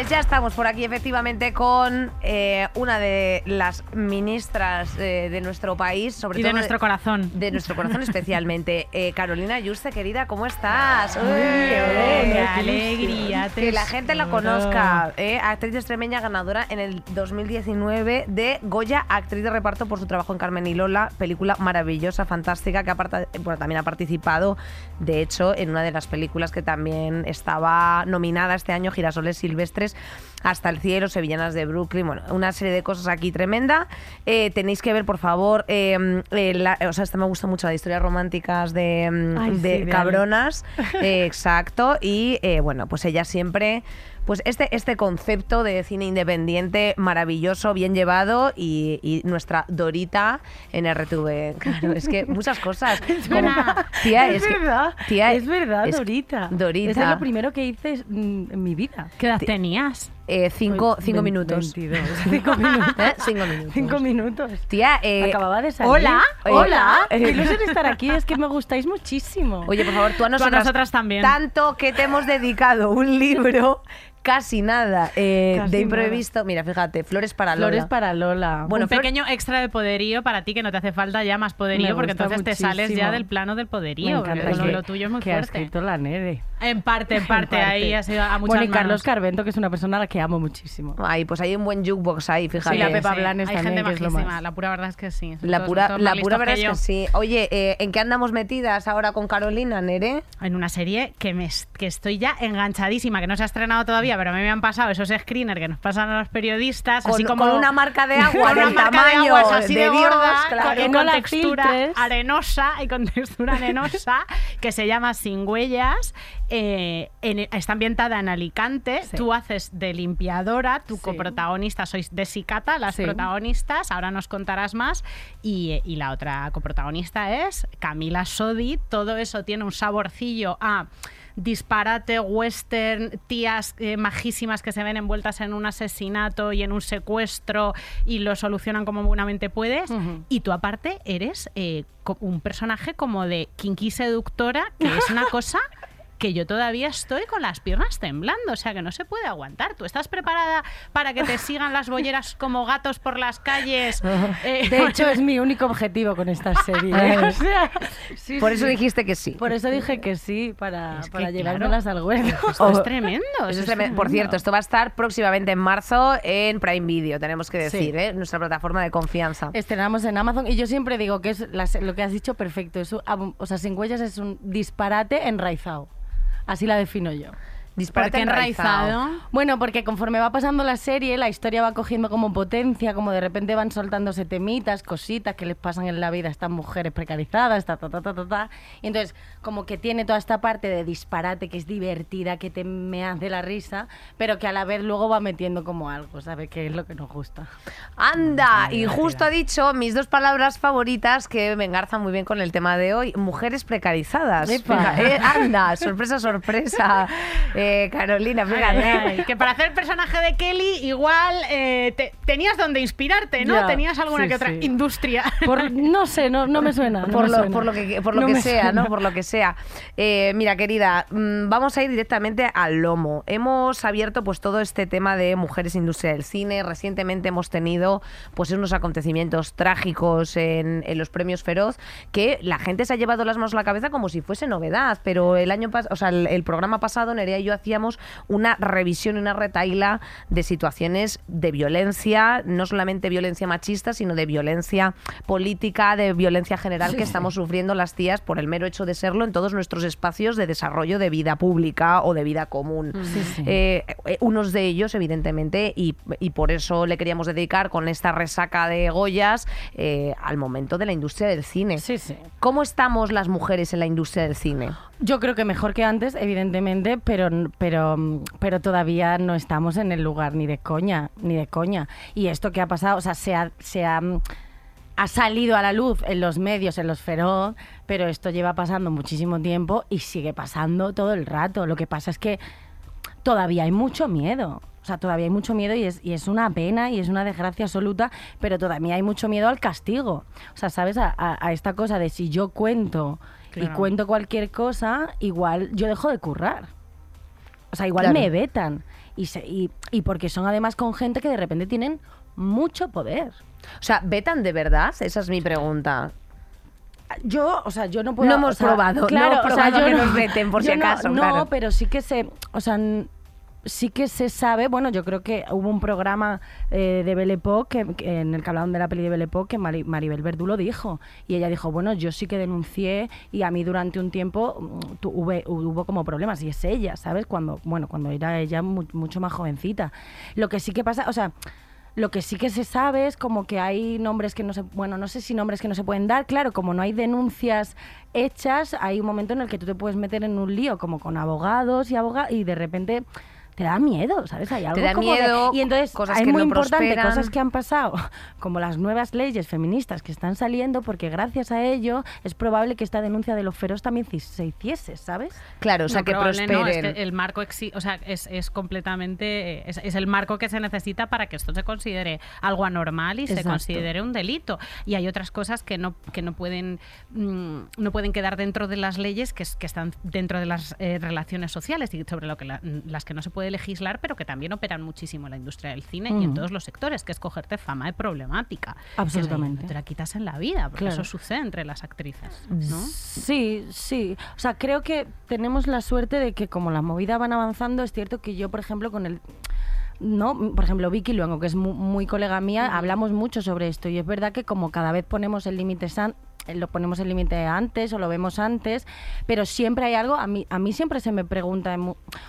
C: Pues ya estamos por aquí efectivamente con eh, una de las ministras eh, de nuestro país, sobre
D: Y
C: todo
D: de nuestro corazón.
C: de nuestro corazón especialmente. Eh, Carolina Yuste, querida, ¿cómo estás? Uy,
D: ¡Qué alegría!
C: Que la gente la conozca. Actriz extremeña ganadora en el 2019 de Goya, actriz de reparto por su trabajo en Carmen y Lola, película maravillosa, fantástica, que aparta- bueno, también ha participado, de hecho, en una de las películas que también estaba nominada este año, Girasoles Silvestres, Hasta el cielo, Sevillanas de Brooklyn, bueno, una serie de cosas aquí tremenda. Eh, tenéis que ver, por favor, eh, eh, la- o sea, esta me gusta mucho, la de historias románticas de, mm,
E: Ay,
C: de cabronas, exacto, y bueno, pues ella siempre, pues este, este concepto de cine independiente maravilloso, bien llevado y, y nuestra Dorita en RTV. Claro, es que muchas cosas. Como-
D: verdad.
C: tía,
E: es,
C: es que-
E: verdad,
C: tía,
E: es verdad,
C: es-
E: Dorita.
C: Dorita.
E: Eso es lo primero que hice mm, en mi vida.
D: ¿Qué edad tenías?
C: eh, cinco,
E: Pues,
C: cinco minutos.
E: 22. Cinco minutos.
C: ¿Eh? Cinco minutos.
E: Cinco minutos.
C: Tía, eh,
E: Acababa de salir.
D: hola,
C: eh,
E: hola. Qué ilusión estar aquí, es que me gustáis muchísimo.
C: Oye, por favor, tú a nosotras,
D: nosotras también.
C: Tanto que te hemos dedicado un libro, casi nada, eh,
E: Casi
C: de imprevisto. Mira, fíjate, Flores para Lola.
E: Flores para Lola.
C: Bueno,
D: un
C: Flor-
D: pequeño extra de poderío para ti que no te hace falta ya más poderío
E: Me
D: porque entonces te sales ya del plano del
E: me
D: poderío.
E: encanta
D: lo,
E: que-
D: lo tuyo es muy
E: que ha
D: fuerte.
E: escrito la Nere.
D: En parte, en
E: En parte,
D: ahí ha sido a muchas
E: Bueno, y Carlos
D: manos.
E: Carvento, que es una persona a la que amo muchísimo.
C: Ay, pues hay un buen jukebox ahí, fíjate.
E: Sí, la Pepa Blanes
D: hay
E: también,
D: gente
E: que es lo
D: majísima.
E: más.
D: La pura verdad es que sí.
C: La pura, la pura verdad es que sí. Oye, eh, ¿en qué andamos metidas ahora con Carolina, Nere?
D: En una serie que, me, que estoy ya enganchadísima, que no se ha estrenado todavía, pero a mí me han pasado esos screeners que nos pasan a los periodistas,
C: Con,
D: así como
C: con una marca de agua
D: con una marca
C: tamaño
D: de aguas así de, gorda,
C: claro.
D: con,
E: no
D: textura
E: filtres.
D: arenosa y con textura arenosa, que se llama Sin Huellas. eh, en- está ambientada en Alicante.
E: Sí.
D: Tú haces de limpiadora, tu
E: Sí.
D: coprotagonista sois de Sicata, las
E: Sí.
D: protagonistas. Ahora nos contarás más. Y, y la otra coprotagonista es Camila Sodi. Todo eso tiene un saborcillo a disparate western, tías eh, majísimas que se ven envueltas en un asesinato y en un secuestro y lo solucionan como buenamente puedes. Y tú aparte eres eh, un personaje como de kinky seductora, que es una cosa que yo todavía estoy con las piernas temblando, o sea que no se puede aguantar. ¿Tú estás preparada para que te sigan las bolleras como gatos por las calles? Eh,
E: De hecho, es mi único objetivo con esta serie. ¿eh? O sea, sí,
C: Por
E: sí.
C: eso dijiste que sí.
E: Por eso dije que sí, para,
D: Es claro.
E: llevármelas al huevo.
D: Esto es tremendo.
C: Eso
D: eso
C: es
D: es
C: tremendo. Por cierto, esto va a estar próximamente en marzo en Prime Video, tenemos que decir,
E: Sí.
C: ¿eh? nuestra plataforma de confianza.
E: Estrenamos en Amazon y yo siempre digo que es las- lo que has dicho perfecto. Es un- o sea, Sin Huellas es un disparate enraizado. Así la defino yo.
C: Disparate
D: ¿Por qué enraizado?
E: Bueno, porque conforme va pasando la serie, la historia va cogiendo como potencia, como de repente van soltándose temitas, cositas que les pasan en la vida a estas mujeres precarizadas, ta, ta, ta, ta, ta, ta. Y entonces, como que tiene toda esta parte de disparate que es divertida, que te me hace la risa, pero que a la vez luego va metiendo como algo, ¿sabes? Que es lo que nos gusta.
C: Anda, y justo ha dicho mis dos palabras favoritas que me engarzan muy bien con el tema de hoy, mujeres precarizadas. Eh, anda, sorpresa, sorpresa. Eh, Carolina, fíjate.
D: Ay, ay, que para hacer el personaje de Kelly igual eh, te- tenías donde inspirarte, ¿no?
E: Ya,
D: Tenías alguna
E: sí,
D: que otra
E: sí.
D: industria.
E: Por, no sé, no, no me suena. no
C: por
E: me
C: lo,
E: suena.
C: por lo que, por lo
E: No
C: que sea,
E: suena.
C: ¿no? Por lo que sea. Eh, mira, querida, mm, vamos a ir directamente al lomo. Hemos abierto pues todo este tema de mujeres industria del cine. Recientemente hemos tenido pues unos acontecimientos trágicos en, en los premios Feroz que la gente se ha llevado las manos a la cabeza como si fuese novedad. Pero el año pasado, o sea, el, el programa pasado, Nerea y yo hacíamos una revisión y una retaila de situaciones de violencia, no solamente violencia machista, sino de violencia política, de violencia general que estamos sufriendo las tías por el mero hecho de serlo en todos nuestros espacios de desarrollo de vida pública o de vida común.
E: Sí, sí.
C: Eh, eh, unos de ellos, evidentemente, y, y por eso le queríamos dedicar con esta resaca de Goyas eh, al momento de la industria del cine.
E: Sí.
C: ¿Cómo estamos las mujeres en la industria del cine?
E: Yo creo que mejor que antes, evidentemente, pero, pero, pero todavía no estamos en el lugar ni de coña, ni de coña. Y esto que ha pasado, o sea, se ha, se ha, mm, ha salido a la luz en los medios, en los feroz, pero esto lleva pasando muchísimo tiempo y sigue pasando todo el rato. Lo que pasa es que todavía hay mucho miedo. O sea, todavía hay mucho miedo y es, y es una pena y es una desgracia absoluta, pero todavía hay mucho miedo al castigo. O sea, ¿sabes? A, a- a esta cosa de si yo cuento y cuento cualquier cosa, igual yo dejo de currar. O sea, igual
C: Claro.
E: me vetan. Y, se- y, y porque son además con gente que de repente tienen mucho poder.
C: O sea, ¿vetan de verdad? Esa es mi pregunta.
E: Yo, o sea, yo no puedo.
C: No hemos
E: o sea,
C: probado, no
E: claro,
C: hemos
E: o sea,
C: probado
E: yo
C: que
E: no-
C: nos veten, por si
E: no-
C: acaso,
E: No,
C: claro.
E: pero sí que se. O sea, sí que se sabe. Bueno, yo creo que hubo un programa eh, de Belle Époque que, que en el que hablaban de la peli de Belle Époque que Mari- Maribel Verdú lo dijo. Y ella dijo: Bueno, yo sí que denuncié y a mí durante un tiempo mm, hubo, hubo como problemas. Y es ella, ¿sabes? Cuando, bueno, cuando era ella mu- mucho más jovencita. Lo que sí que pasa, o sea. Lo que sí que se sabe es como que hay nombres que no se, bueno, no sé si nombres que no se pueden dar, claro, como no hay denuncias hechas, hay un momento en el que tú te puedes meter en un lío como con abogados y abogados y de repente te da miedo, ¿sabes? Hay algo
C: da
E: como de-
C: miedo,
E: y entonces
C: cosas
E: es
C: que
E: muy
C: no
E: importante
C: prosperan.
E: cosas que han pasado, como las nuevas leyes feministas que están saliendo, porque gracias a ello es probable que esta denuncia de los feroz también se hiciese, ¿sabes?
C: Claro, o sea,
D: No,
C: que prosperen.
D: no, es que el marco exi- o sea, es, es completamente es, es el marco que se necesita para que esto se considere algo anormal y se
E: Exacto.
D: considere un delito y hay otras cosas que no que no pueden mm, no pueden quedar dentro de las leyes que, que están dentro de las eh, relaciones sociales y sobre lo que la- las que no se puede legislar pero que también operan muchísimo en la industria del cine y en todos los sectores que es cogerte fama de problemática
E: Absolutamente.
D: te la quitas en la vida porque
E: Claro.
D: eso sucede entre las actrices ¿no?
E: Sí, sí. O sea, creo que tenemos la suerte de que como las movidas van avanzando, es cierto que yo, por ejemplo, con el... No, por ejemplo, Vicky Luengo, que es mu- muy, colega mía, hablamos mucho sobre esto y es verdad que como cada vez ponemos el límite san- eh, lo ponemos el límite antes o lo vemos antes, pero siempre hay algo, a mí, a mí siempre se me pregunta,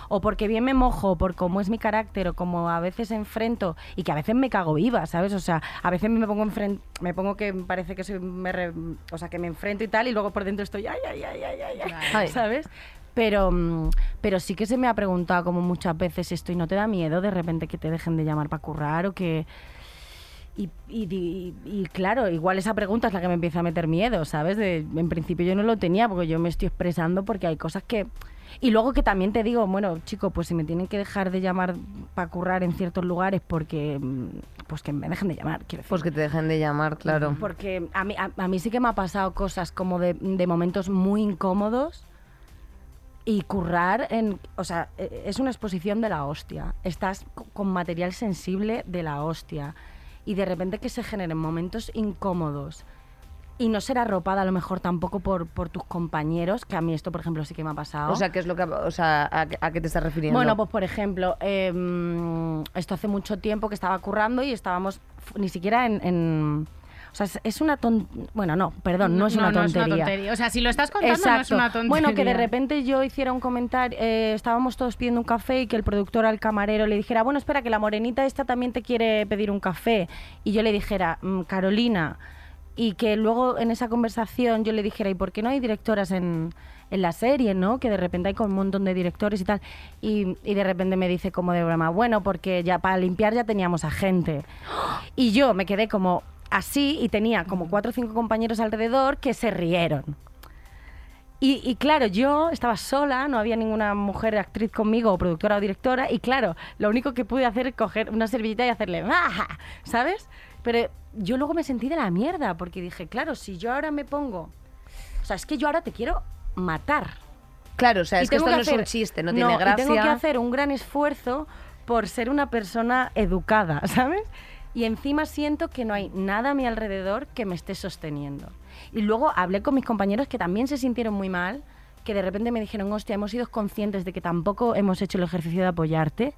E: o porque bien me mojo, por cómo es mi carácter, o como a veces enfrento, y que a veces me cago viva, ¿sabes? O sea, a veces me pongo enfren- me pongo que parece que soy, me re- o sea, que me enfrento y tal, y luego por dentro estoy, ay, ay, ay, ay, ay, Ay. ¿sabes? Pero, mm, pero sí que se me ha preguntado como muchas veces esto y no te da miedo de repente que te dejen de llamar para currar o que... Y, y, y- y claro, igual esa pregunta es la que me empieza a meter miedo, ¿sabes? De, en principio yo no lo tenía porque yo me estoy expresando porque hay cosas que... Y luego que también te digo, bueno, chico, pues si me tienen que dejar de llamar para currar en ciertos lugares porque... mm, Pues que me dejen de llamar, quiero decir.
C: Pues que te dejen de llamar, claro.
E: Porque a mí, a, a mí sí que me ha pasado cosas como de, de momentos muy incómodos y currar en... O sea, e- es una exposición de la hostia. Estás co- con material sensible de la hostia. Y de repente que se generen momentos incómodos y no ser arropada a lo mejor tampoco por, por tus compañeros, que a mí esto, por ejemplo, sí que me ha pasado.
C: O sea, ¿qué es lo que, o sea, a, qué- a qué te estás refiriendo?
E: Bueno, pues por ejemplo, em, esto hace mucho tiempo que estaba currando y estábamos ni siquiera en, en- O sea, es, es una ton... Bueno, no, perdón, no, es, una tontería.
D: O sea, si lo estás contando, no es una tontería.
E: Bueno, que de repente yo hiciera un comentario, eh, estábamos todos pidiendo un café y que el productor al camarero le dijera, bueno, espera, que la morenita esta también te quiere pedir un café. Y yo le dijera, "Mm, Carolina, y que luego en esa conversación yo le dijera, ¿y por qué no hay directoras en, en la serie, no? Que de repente hay con un montón de directores y tal. Y, y de repente me dice como de broma, bueno, porque ya para limpiar ya teníamos a gente. Y yo me quedé como así y tenía como cuatro o cinco compañeros alrededor que se rieron. Y, y claro, yo estaba sola, no había ninguna mujer actriz conmigo, o productora o directora, y claro, lo único que pude hacer es coger una servilleta y hacerle ¡baja! ¿Sabes? Pero yo luego me sentí de la mierda, porque dije, claro, si yo ahora me pongo. O sea, es que yo ahora te quiero matar.
C: Claro, o sea,
E: Y
C: es que esto no es un chiste, no, tiene
E: y
C: gracia.
E: tengo que hacer un gran esfuerzo por ser una persona educada, ¿sabes? Y encima siento que no hay nada a mi alrededor que me esté sosteniendo. Y luego hablé con mis compañeros que también se sintieron muy mal, que de repente me dijeron, hostia, hemos sido conscientes de que tampoco hemos hecho el ejercicio de apoyarte.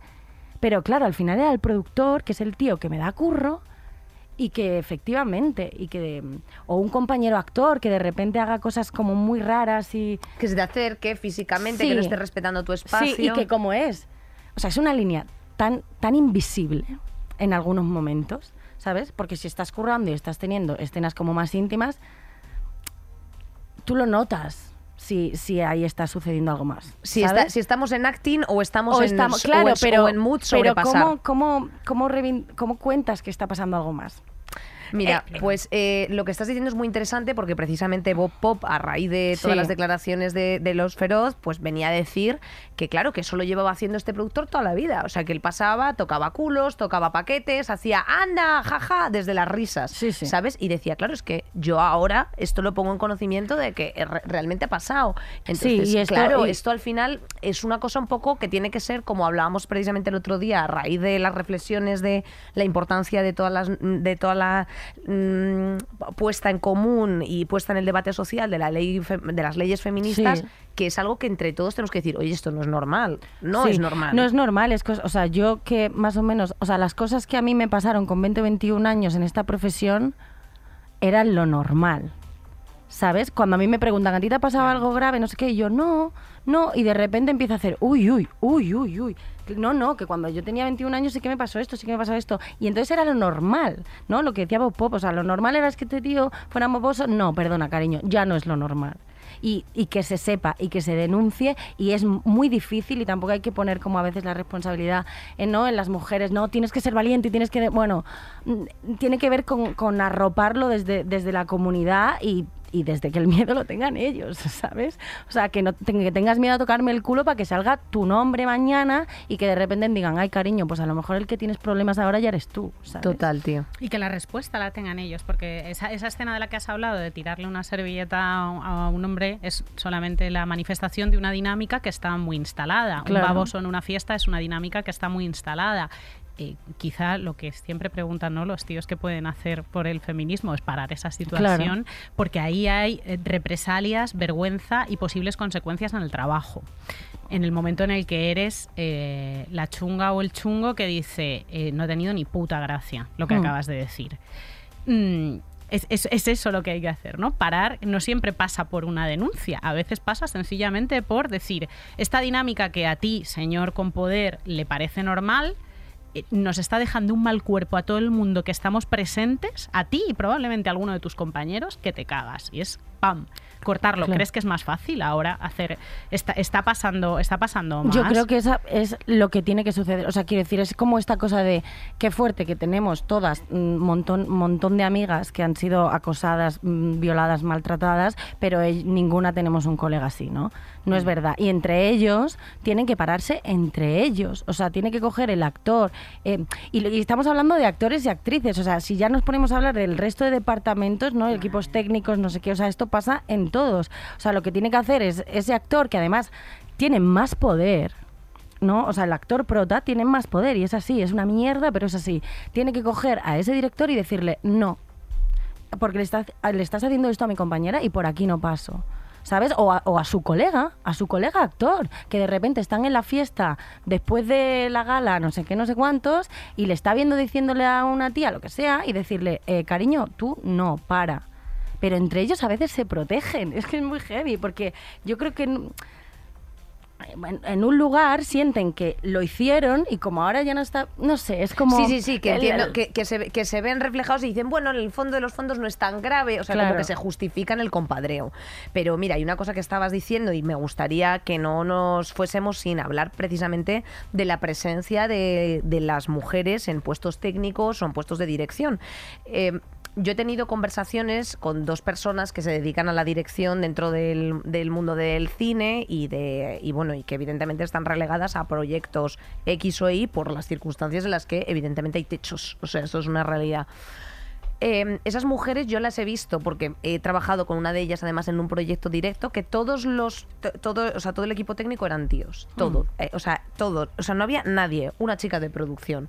E: Pero claro, al final era el productor, que es el tío que me da curro, y que efectivamente, y que o un compañero actor que de repente haga cosas como muy raras y
C: Que se te acerque físicamente,
E: Sí.
C: que no esté respetando tu espacio.
E: Sí, y que como es. O sea, es una línea tan, tan invisible en algunos momentos, ¿sabes? Porque si estás currando y estás teniendo escenas como más íntimas, tú lo notas si, si ahí está sucediendo algo más.
C: si,
E: ¿sabes?
C: está- si estamos en acting o estamos
E: o
C: en,
E: estamos,
C: o
E: claro,
C: en-
E: pero,
C: o en mood
E: pero. ¿cómo, cómo, cómo, cómo cuentas que está pasando algo más?
C: Mira, pues eh, lo que estás diciendo es muy interesante porque precisamente Bob Pop, a raíz de todas
E: Sí.
C: las declaraciones de, de los feroz, pues venía a decir que claro, que eso lo llevaba haciendo este productor toda la vida. O sea, que él pasaba, tocaba culos, tocaba paquetes, hacía anda, jaja, desde las risas,
E: Sí, sí.
C: ¿sabes? Y decía, claro, es que yo ahora esto lo pongo en conocimiento de que re- realmente ha pasado. Entonces,
E: y esto-
C: claro,
E: y-
C: esto al final es una cosa un poco que tiene que ser, como hablábamos precisamente el otro día, a raíz de las reflexiones de la importancia de todas las de toda la mm, puesta en común y puesta en el debate social de la ley de las leyes feministas,
E: Sí.
C: que es algo que entre todos tenemos que decir, oye, esto no es normal. No
E: Sí,
C: es normal.
E: No es normal, es o sea, yo que más o menos, o sea, las cosas que a mí me pasaron con 20 o 21 años en esta profesión eran lo normal. ¿Sabes? Cuando a mí me preguntan, ¿a ti te ha pasado algo grave? No sé qué, y yo, no, no, y de repente empieza a hacer, uy, uy, uy, uy, uy. No, no, que cuando yo tenía 21 años sí que me pasó esto, sí que me pasó esto. Y entonces era lo normal, ¿no? Lo que decía Bob Pop, o sea, lo normal era es que este tío fuera moboso. No, perdona, cariño, ya no es lo normal y, y que se sepa y que se denuncie y es muy difícil y tampoco hay que poner como a veces la responsabilidad en, ¿no? en las mujeres, no, tienes que ser valiente y tienes que, bueno, mm, tiene que ver con, con arroparlo desde, desde la comunidad y, y desde que el miedo lo tengan ellos, ¿sabes? O sea, que no que tengas miedo a tocarme el culo para que salga tu nombre mañana y que de repente digan, ay cariño, pues a lo mejor el que tienes problemas ahora ya eres tú, ¿sabes?
C: Total, tío.
D: Y que la respuesta la tengan ellos, porque esa, esa escena de la que has hablado, de tirarle una servilleta a, a un hombre, es solamente la manifestación de una dinámica que está muy instalada.
E: Claro.
D: Un baboso en una fiesta es una dinámica que está muy instalada. Eh, quizá lo que siempre preguntan ¿no? los tíos que pueden hacer por el feminismo es parar esa situación, porque ahí hay eh, represalias, vergüenza y posibles consecuencias en el trabajo. En el momento en el que eres eh, la chunga o el chungo que dice eh, no he tenido ni puta gracia lo que
E: Mm.
D: acabas de decir. Mm, es, es- es eso lo que hay que hacer, ¿no? Parar no siempre pasa por una denuncia, a veces pasa sencillamente por decir, esta dinámica que a ti, señor con poder, le parece normal, nos está dejando un mal cuerpo a todo el mundo que estamos presentes, a ti y probablemente a alguno de tus compañeros, que te cagas. Y es ¡pam! Cortarlo.
E: Claro.
D: ¿Crees que es más fácil ahora hacer? Está, está pasando, está pasando más.
E: Yo creo que esa es lo que tiene que suceder. O sea, quiero decir, es como esta cosa de qué fuerte que tenemos todas un montón, montón de amigas que han sido acosadas, mm, violadas, maltratadas, pero ninguna tenemos un colega así, ¿no? No es verdad. Y entre ellos tienen que pararse entre ellos. O sea, tiene que coger el actor. eh, y estamos hablando de actores y actrices. O sea, si ya nos ponemos a hablar del resto de departamentos, ¿no? Equipos técnicos, no sé qué. O sea, esto pasa en todos. O sea, lo que tiene que hacer es ese actor que además tiene más poder. ¿no? O sea, el actor prota tiene más poder y es así, es una mierda, pero es así. Tiene que coger a ese director y decirle, no, porque le estás, le estás haciendo esto a mi compañera y por aquí no paso. ¿sabes? O a, o a su colega, a su colega actor, que de repente están en la fiesta después de la gala, no sé qué, no sé cuántos, y le está viendo diciéndole a una tía lo que sea y decirle, eh, cariño, tú no, para. Pero entre ellos a veces se protegen. Es que es muy heavy, porque yo creo que en- en, en un lugar sienten que lo hicieron y como ahora ya no está, no sé, es como...
C: Sí, sí, sí, que
E: el-
C: entiendo,
E: el-
C: que, que se, que se ven reflejados y dicen, bueno, en el fondo de los fondos no es tan grave, o sea,
E: Claro.
C: como que se justifican el compadreo. Pero mira, hay una cosa que estabas diciendo y me gustaría que no nos fuésemos sin hablar precisamente de la presencia de, de las mujeres en puestos técnicos o en puestos de dirección. Eh, yo he tenido conversaciones con dos personas que se dedican a la dirección dentro del, del mundo del cine y de y bueno y que evidentemente están relegadas a proyectos X o Y por las circunstancias en las que evidentemente hay techos. O sea, eso es una realidad. Eh, esas mujeres yo las he visto porque he trabajado con una de ellas además en un proyecto directo que todos los to- todo o sea todo el equipo técnico eran tíos todo eh, o sea todo o sea no había nadie una chica de producción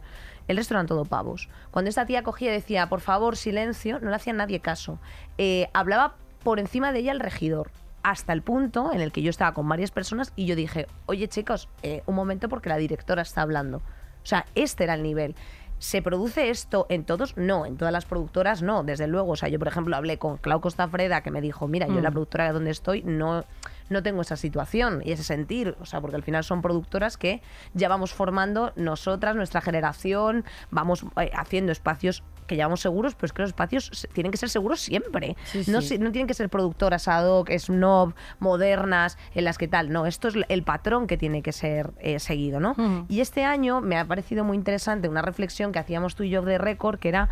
C: el resto eran todo pavos. Cuando esta tía cogía y decía por favor silencio no le hacía nadie caso. Eh, hablaba por encima de ella el regidor hasta el punto en el que yo estaba con varias personas y yo dije oye chicos eh, un momento porque la directora está hablando o sea este era el nivel. ¿Se produce esto en todos? No, en todas las productoras no, desde luego. O sea, yo, por ejemplo, hablé con Clau Costafreda que me dijo, mira, yo en la productora donde estoy no, no tengo esa situación y ese sentir. O sea, porque al final son productoras que ya vamos formando nosotras, nuestra generación, vamos eh, haciendo espacios que llamamos seguros, pero es que los espacios tienen que ser seguros siempre.
E: Sí,
C: no,
E: sí.
C: no tienen que ser productoras ad hoc, snob, modernas, en las que tal. No, esto es el patrón que tiene que ser eh, seguido, ¿no?
E: Ujú.
C: Y este año me ha parecido muy interesante una reflexión que hacíamos tú y yo de récord, que era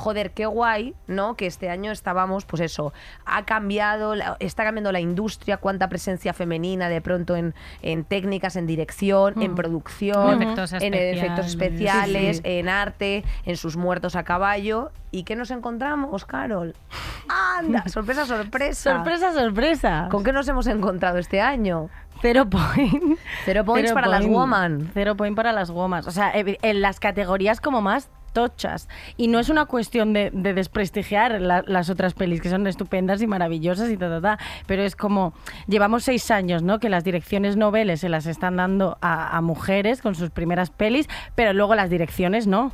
C: joder, qué guay, ¿no? Que este año estábamos, pues eso, ha cambiado, está cambiando la industria, cuánta presencia femenina de pronto en, en técnicas, en dirección, en producción,
D: En efectos
C: en efectos
D: especiales.
C: especiales,
E: Sí, sí.
C: en arte, en sus muertos a caballo. ¿Y qué nos encontramos, Carol? ¡Anda! ¡Sorpresa, sorpresa!
E: Sorpresa, sorpresa.
C: ¿Con qué nos hemos encontrado este año?
E: Cero point.
C: Cero points para las woman.
E: Cero point para las woman. O sea, en las categorías como más tochas. Y no es una cuestión de, de desprestigiar la- las otras pelis, que son estupendas y maravillosas y ta, ta, ta. Pero es como, llevamos seis años, ¿no? Que las direcciones noveles se las están dando a mujeres con sus primeras pelis, pero luego las direcciones no.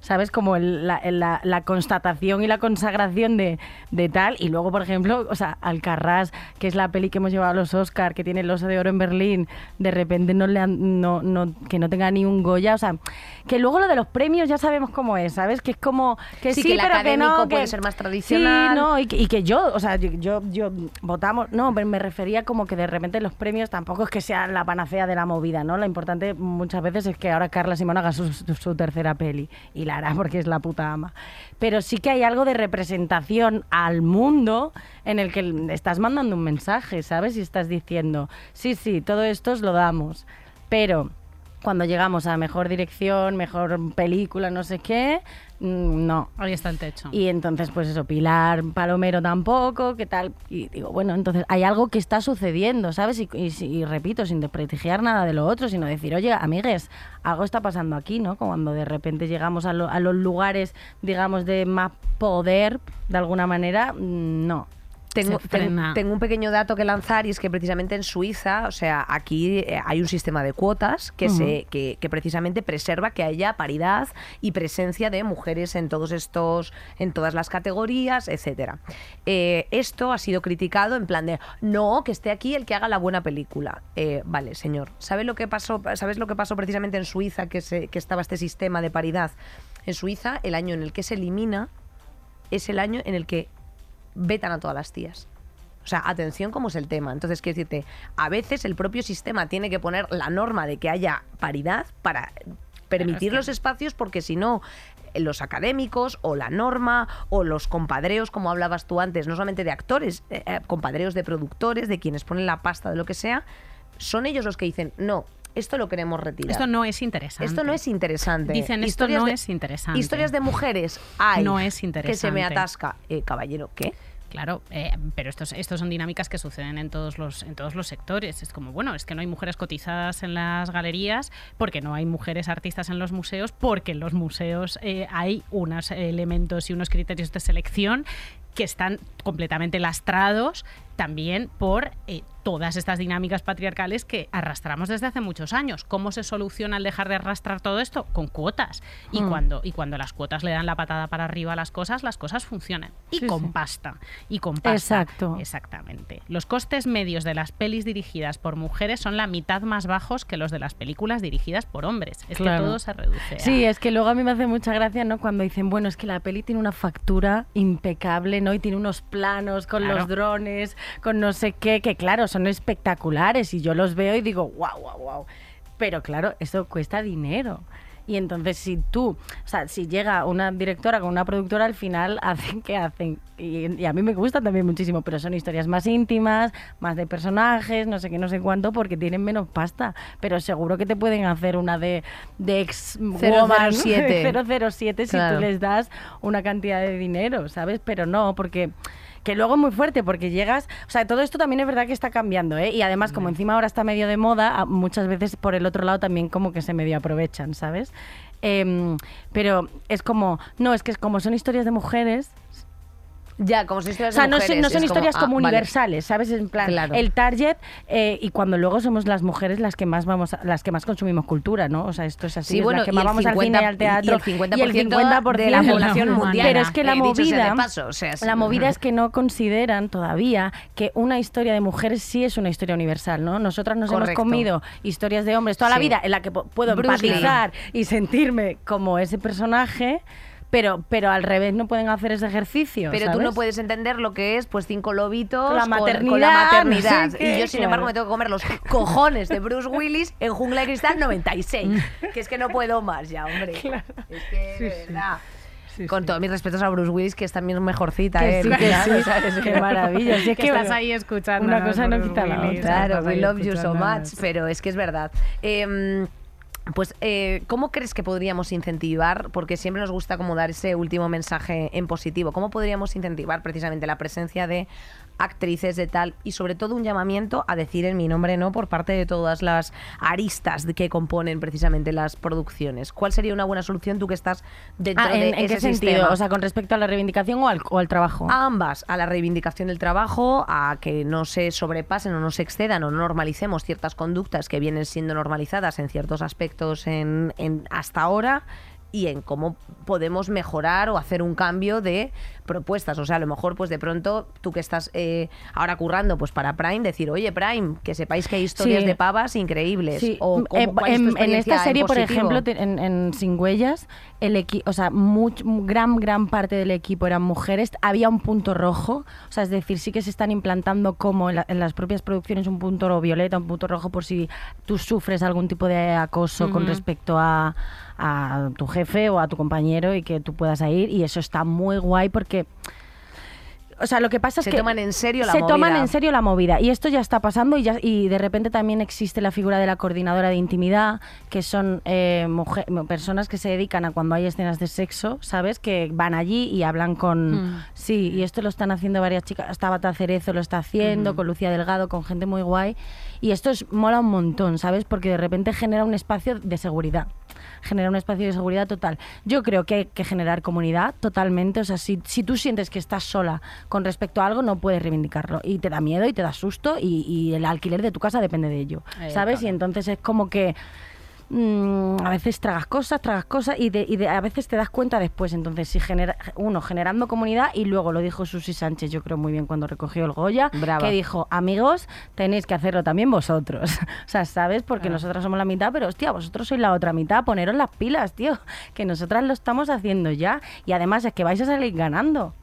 E: ¿Sabes? Como el- la, el- la- la constatación y la consagración de, de tal. Y luego, por ejemplo, o sea, Alcarrás, que es la peli que hemos llevado a los Oscar, que tiene el oso de oro en Berlín, de repente no le han- no, no, que no tenga ni un Goya. O sea, que luego lo de los premios ya sabemos cómo es, ¿sabes? Que es como que
C: Sí,
E: sí,
C: que el
E: pero que no,
C: académico
E: que-
C: puede ser más tradicional.
E: Sí, no, y que, y que yo, o sea, yo, yo, yo votamos, no, pero me refería como que de repente los premios tampoco es que sean la panacea de la movida, ¿no? Lo importante muchas veces es que ahora Carla Simón haga su, su- su tercera peli y porque es la puta ama. Pero sí que hay algo de representación al mundo en el que estás mandando un mensaje, ¿sabes? Y estás diciendo, sí, sí, todo esto os lo damos, pero cuando llegamos a mejor dirección, mejor película, no sé qué, mm, no.
D: Ahí está el techo.
E: Y entonces, pues eso, Pilar Palomero tampoco, ¿qué tal? Y digo, bueno, entonces hay algo que está sucediendo, ¿sabes? Y, y- y repito, sin desprestigiar nada de lo otro, sino decir, oye, amigues, algo está pasando aquí, ¿no? Cuando de repente llegamos a, lo- a los lugares, digamos, de más poder, de alguna manera, mm, no.
C: Tengo, un pequeño dato que lanzar y es que precisamente en Suiza, o sea, aquí eh, hay un sistema de cuotas que, se, que, que precisamente preserva que haya paridad y presencia de mujeres en todos estos, en todas las categorías, etcétera. Eh, esto ha sido criticado en plan de no, que esté aquí el que haga la buena película. Eh, vale, señor. ¿Sabes lo que pasó? ¿Sabes lo que pasó precisamente en Suiza que, se, que estaba este sistema de paridad? En Suiza, el año en el que se elimina es el año en el que vetan a todas las tías. O sea, atención cómo es el tema. Entonces, quiero decirte, a veces el propio sistema tiene que poner la norma de que haya paridad para permitir los espacios porque si no los académicos o la norma o los compadreos, como hablabas tú antes, no solamente de actores, eh, eh, compadreos de productores, de quienes ponen la pasta de lo que sea, son ellos los que dicen, no, esto lo queremos retirar.
D: Esto no es interesante.
C: Esto no es interesante.
D: Dicen, esto
C: Historias
D: no
C: de-
D: es interesante.
C: Historias de mujeres hay.
D: No es
C: Que se me
D: interesante.
C: atasca. Eh, caballero, ¿qué?
D: Claro, eh, pero estos, estos son dinámicas que suceden en todos los en todos los sectores. Es como, bueno, es que no hay mujeres cotizadas en las galerías, porque no hay mujeres artistas en los museos, porque en los museos eh, hay unos elementos y unos criterios de selección que están completamente lastrados también por eh, todas estas dinámicas patriarcales que arrastramos desde hace muchos años. ¿Cómo se soluciona el dejar de arrastrar todo esto? Con cuotas. Y,
E: Mm.
D: cuando, y cuando las cuotas le dan la patada para arriba a las cosas, las cosas funcionan. Y
E: Sí,
D: con
E: sí.
D: pasta. Y con pasta.
E: Exacto.
D: Exactamente. Los costes medios de las pelis dirigidas por mujeres son la mitad más bajos que los de las películas dirigidas por hombres. Es
E: Claro.
D: que todo se reduce. a-
E: Sí, es que luego a mí me hace mucha gracia, ¿no? Cuando dicen, bueno, es que la peli tiene una factura impecable, ¿no? Y tiene unos planos con
D: Claro.
E: los drones, con no sé qué, que claro, son espectaculares y yo los veo y digo, wow, wow, wow. Pero claro, eso cuesta dinero. Y entonces si tú, o sea, si llega una directora con una productora, al final hacen que hacen. Y, y a mí me gusta también muchísimo, pero son historias más íntimas, más de personajes, no sé qué, no sé cuánto, porque tienen menos pasta. Pero seguro que te pueden hacer una de, de ex woman
C: 007.
E: 007 si
C: Claro.
E: tú les das una cantidad de dinero, ¿sabes? Pero no, porque que luego es muy fuerte porque llegas, o sea, todo esto también es verdad que está cambiando, ¿eh? Y además como encima ahora está medio de moda, muchas veces por el otro lado también como que se medio aprovechan, ¿sabes? Em, pero es como, no, es que es como son historias de mujeres,
C: Ya, como si historias
E: o sea,
C: de
E: no, son- no historias
C: ah,
E: como
C: vale.
E: universales, ¿sabes? En plan,
C: Claro.
E: el target eh, y cuando luego somos las mujeres las que más vamos, a- las que más consumimos cultura, ¿no? O sea, esto es así,
C: Sí,
E: es
C: bueno,
E: las que
C: y
E: más vamos al
C: 50
E: cine y al teatro
C: y el 50% de la población mundial.
E: Pero es que la movida,
C: paso, o sea, sí.
E: la movida es que no consideran todavía que una historia de mujeres sí es una historia universal, ¿no? Nosotras nos hemos comido historias de hombres toda la vida en la que puedo
C: Bruce Lee.
E: empatizar y sentirme como ese personaje. Pero, pero al revés no pueden hacer ese ejercicio.
C: Pero tú no puedes entender lo que es, pues, cinco lobitos
E: Con la
C: con- con,
E: maternidad,
C: la maternidad.
E: no sé qué,
C: y yo, sin
E: claro.
C: embargo, me tengo que comer los cojones de Bruce Willis en Jungla de Cristal 96. que es que no puedo más ya, hombre. Es que, de verdad. con todos mis respetos a Bruce Willis, que es también mejorcita,
E: Que
C: ¿eh?
E: sí, que
C: Claro,
E: sí.
C: ¿sabes?
E: Qué maravilla. Si es
D: que
E: que
D: estás ahí escuchando.
E: Una cosa no quita la otra.
C: Claro, we love you so much, pero es que es verdad. Em, pues, eh, ¿cómo crees que podríamos incentivar? Porque siempre nos gusta como dar ese último mensaje en positivo. ¿Cómo podríamos incentivar precisamente la presencia de actrices de tal y sobre todo un llamamiento a decir en mi nombre no por parte de todas las aristas que componen precisamente las producciones? ¿Cuál sería una buena solución tú que estás dentro
E: Ah, ¿en,
C: de
E: en
C: ese
E: qué sentido?
C: sistema?
E: O sea, con respecto a la reivindicación o al, o al trabajo.
C: A ambas, a la reivindicación del trabajo, a que no se sobrepasen o no se excedan o no normalicemos ciertas conductas que vienen siendo normalizadas en ciertos aspectos en, en- hasta ahora y en cómo podemos mejorar o hacer un cambio de propuestas. O sea, a lo mejor, pues de pronto, tú que estás eh, ahora currando pues para Prime, decir, oye, Prime, que sepáis que hay historias
E: Sí.
C: de pavas increíbles.
E: Sí,
C: O cómo-
E: en,
C: cuál es tu
E: en- esta serie, por ejemplo, en, en Sin Huellas, el equi- o sea, much- gran, gran parte del equipo eran mujeres. Había un punto rojo, o sea, es decir, sí que se están implantando como en, la- en las propias producciones un punto violeta, un punto rojo por si tú sufres algún tipo de acoso con respecto a, a tu jefe o a tu compañero y que tú puedas ir. Y eso está muy guay porque... O sea, lo que pasa es
C: Se
E: que
C: toman en serio la
E: se toman
C: movida.
E: en serio la movida y esto ya está pasando y ya y de repente también existe la figura de la coordinadora de intimidad que son eh, mujer- personas que se dedican a cuando hay escenas de sexo sabes que van allí y hablan con
C: Mm.
E: sí y esto lo están haciendo varias chicas hasta Bata Cerezo lo está haciendo con Lucía Delgado con gente muy guay y esto es mola un montón sabes porque de repente genera un espacio de seguridad genera un espacio de seguridad total. Yo creo que hay que generar comunidad totalmente. O sea, si, si tú sientes que estás sola con respecto a algo, no puedes reivindicarlo. Y te da miedo y te da susto y, y el alquiler de tu casa depende de ello. ¿Sabes? Y entonces es como que mm, a veces tragas cosas, tragas cosas y, de- y de- a veces te das cuenta después. Entonces, si genera, uno, generando comunidad y luego lo dijo Susi Sánchez, yo creo muy bien cuando recogió el Goya,
C: Brava.
E: que dijo, amigos, tenéis que hacerlo también vosotros. o sea, ¿sabes? Porque
C: Ah.
E: nosotras somos la mitad, pero hostia, vosotros sois la otra mitad, poneros las pilas, tío, que nosotras lo estamos haciendo ya y además es que vais a salir ganando.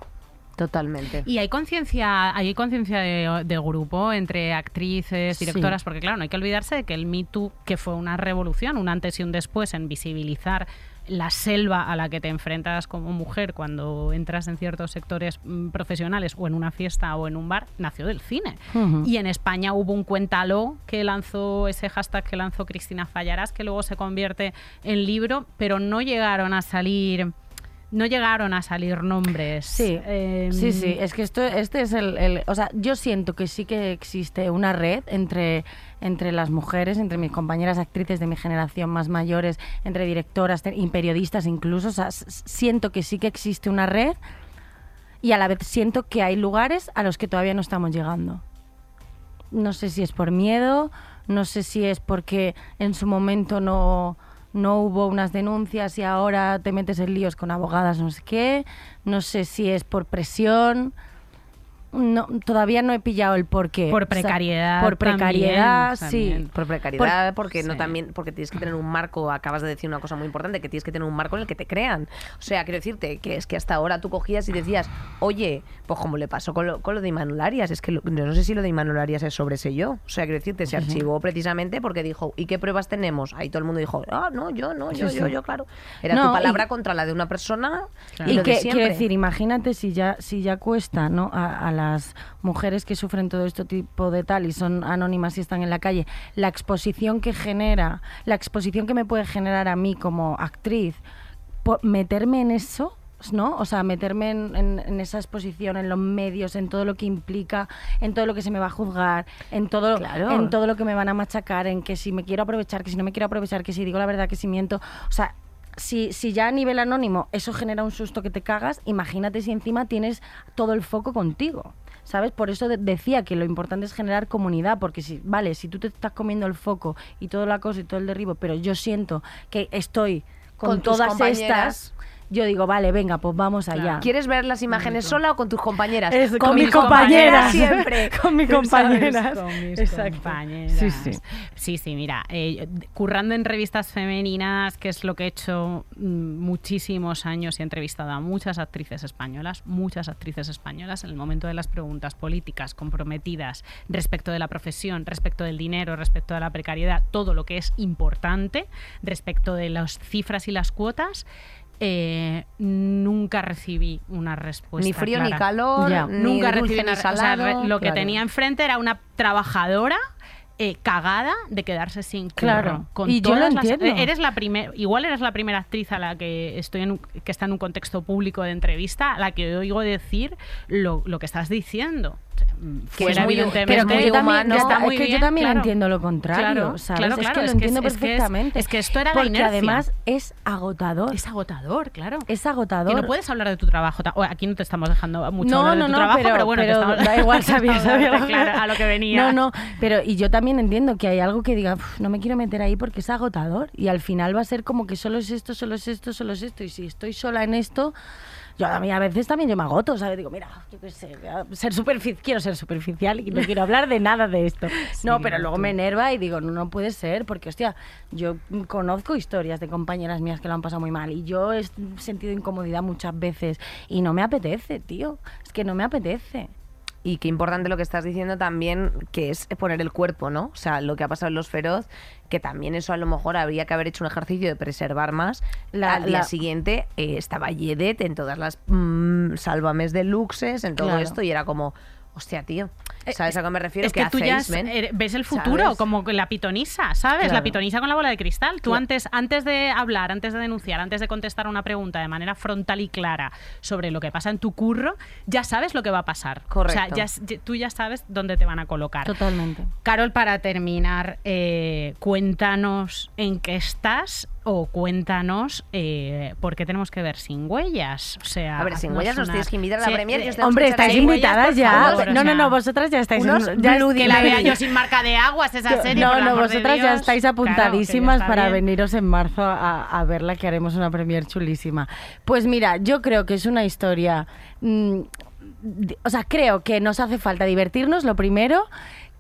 C: Totalmente.
D: Y hay conciencia, hay conciencia de, de grupo entre actrices,
E: Sí.
D: directoras, porque claro, no hay que olvidarse de que el Me Too, que fue una revolución, un antes y un después en visibilizar la selva a la que te enfrentas como mujer cuando entras en ciertos sectores mm, profesionales o en una fiesta o en un bar, nació del cine. Y en España hubo un cuéntalo que lanzó ese hashtag que lanzó Cristina Fallarás, que luego se convierte en libro, pero no llegaron a salir no llegaron a salir nombres.
E: Sí,
D: Em,
E: sí, sí, es que esto, este es el, el- O sea, yo siento que sí que existe una red entre, entre las mujeres, entre mis compañeras actrices de mi generación más mayores, entre directoras y periodistas incluso. O sea, siento que sí que existe una red y a la vez siento que hay lugares a los que todavía no estamos llegando. No sé si es por miedo, no sé si es porque en su momento no, no hubo unas denuncias y ahora te metes en líos con abogadas, no sé qué, no sé si es por presión. No, todavía no he pillado el porqué.
D: Por
E: O sea,
D: precariedad
E: por precariedad,
D: también,
E: sí.
D: también.
C: Por precariedad, porque no también, porque tienes que tener un marco, acabas de decir una cosa muy importante, que tienes que tener un marco en el que te crean. O sea, quiero decirte que es que hasta ahora tú cogías y decías, oye, pues como le pasó con lo, con lo de Imanol Arias, es que lo- no sé si lo de Imanol Arias es sobre ese yo. O sea, quiero decirte, se archivó precisamente porque dijo, ¿y qué pruebas tenemos? Ahí todo el mundo dijo, ah, no, yo, no, yo,
E: Sí,
C: yo,
E: sí.
C: yo, claro. Era
E: No,
C: tu
E: y-
C: palabra contra la de una persona
D: Claro.
C: y,
E: Y
C: lo de
E: que, quiero decir, imagínate si ya, si ya cuesta ¿no? a, a las mujeres que sufren todo este tipo de tal y son anónimas y están en la calle, la exposición que genera, la exposición que me puede generar a mí como actriz, por meterme en eso, ¿no? O sea, meterme en, en- en esa exposición, en los medios, en todo lo que implica, en todo lo que se me va a juzgar, en todo,
C: Claro.
E: en todo lo que me van a machacar, en que si me quiero aprovechar, que si no me quiero aprovechar, que si digo la verdad, que si miento. O sea, si, si ya a nivel anónimo eso genera un susto que te cagas, imagínate si encima tienes todo el foco contigo. ¿Sabes? Por eso de- decía que lo importante es generar comunidad, porque si, vale, si tú te estás comiendo el foco y todo la cosa y todo el derribo, pero yo siento que estoy con, todas estas, yo digo, vale, venga, pues vamos allá.
C: ¿Quieres ver las imágenes sola o con tus compañeras?
E: Es-
C: con,
E: con
C: mis compañeras
E: compañeras.
C: siempre.
E: Con mis
C: ¿sabes?
E: compañeras.
D: Con mis
E: Exacto.
D: compañeras.
E: Sí, sí.
D: Sí, sí, mira, eh, currando en revistas femeninas, que es lo que he hecho mm, muchísimos años y he entrevistado a muchas actrices españolas, muchas actrices españolas, en el momento de las preguntas políticas comprometidas respecto de la profesión, respecto del dinero, respecto de la precariedad, todo lo que es importante, respecto de las cifras y las cuotas. Eh, nunca recibí una respuesta
C: Ni frío ni calor,
E: Ya.
C: ni
D: Nunca
C: dulce
D: recibí
C: ni
D: una- o sea,
C: salado.
D: re- lo que tenía enfrente era una trabajadora eh, cagada de quedarse sin curro.
E: Claro.
D: Con
E: Y yo lo
D: todas las-
E: entiendo.
D: eh, eres la primera, igual eres la primera actriz a la que estoy en un- que está en un contexto público de entrevista a la que oigo decir lo, lo que estás diciendo. Mm, fuera,
C: es muy-
D: evidentemente,
C: pero
E: también,
C: humano.
D: está
E: es
D: muy
E: que yo también
D: claro.
E: entiendo lo contrario,
D: Claro,
E: ¿sabes?
D: claro,
E: es que lo
D: es que es-
E: entiendo
D: es que es-
E: perfectamente.
D: es que esto era la
E: Porque
D: inercia.
E: además es agotador.
D: Es agotador, claro.
E: Es agotador.
D: Que no puedes hablar de tu trabajo. Aquí no te estamos dejando mucho
E: no,
D: hablar de
E: no,
D: tu
E: no,
D: trabajo,
E: pero,
D: pero, bueno, estamos-
E: da igual, sabía, sabía. lo que-
D: Claro, a lo que venía.
E: No, no, pero y yo también entiendo que hay algo que diga, "Uf, no me quiero meter ahí porque es agotador y al final va a ser como que solo es esto, solo es esto, solo es esto y si estoy sola en esto, yo a mí a veces también yo me agoto, ¿sabes? Digo, mira, yo qué sé, ser superficial, quiero ser superficial y no quiero hablar de nada de esto. no, pero luego me enerva y digo, no, no puede ser porque, hostia, yo conozco historias de compañeras mías que lo han pasado muy mal y yo he sentido incomodidad muchas veces y no me apetece, tío, es que no me apetece.
C: Y qué importante lo que estás diciendo también, que es poner el cuerpo, ¿no? O sea, lo que ha pasado en Los Feroz, que también eso a lo mejor habría que haber hecho un ejercicio de preservar más.
E: La-
C: Al día
E: la-
C: siguiente eh, estaba Yedet en todas las mm, sálvames de luxes, en todo
E: Claro.
C: esto, y era como, hostia, tío, ¿sabes a qué me refiero?
D: Eh, Es
C: ¿Qué
D: que tú ya eres- ves el futuro,
C: ¿Sabes?
D: como la pitonisa, ¿sabes? La pitonisa con la bola de cristal. Tú antes, antes de hablar, antes de denunciar, antes de contestar una pregunta de manera frontal y clara sobre lo que pasa en tu curro, ya sabes lo que va a pasar. O
C: Correcto.
D: sea, ya s- ya- tú ya sabes dónde te van a colocar.
E: Totalmente.
D: Carol, para terminar, eh, cuéntanos en qué estás o cuéntanos eh, por qué tenemos que ver sin huellas. O sea,
C: A ver, Sin Huellas nos tienes que invitar a la
D: Sí,
C: premier,
D: eh,
E: Hombre, estáis
C: ahí.
E: invitadas ya.
D: favor,
E: no, no, no, vosotras ya estáis.
C: unos
E: ya
D: que la vea yo sin marca de aguas esa serie.
E: no,
D: por
E: no, vosotras ya estáis apuntadísimas para
D: bien.
E: veniros en marzo a, a verla, que haremos una premier chulísima. Pues mira, yo creo que es una historia. mm, o sea, creo que nos hace falta divertirnos, lo primero.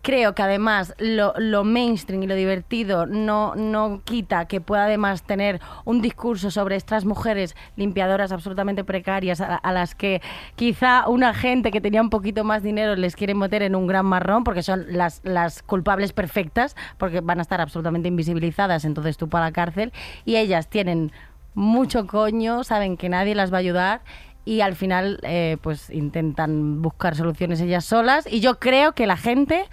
E: Creo que además lo, mainstream y lo divertido no, no quita que pueda además tener un discurso sobre estas mujeres limpiadoras absolutamente precarias a, a las que quizá una gente que tenía un poquito más dinero les quiere meter en un gran marrón porque son las, las culpables perfectas porque van a estar absolutamente invisibilizadas, entonces tú para la cárcel y ellas tienen mucho coño, saben que nadie las va a ayudar y al final eh, pues intentan buscar soluciones ellas solas y yo creo que la gente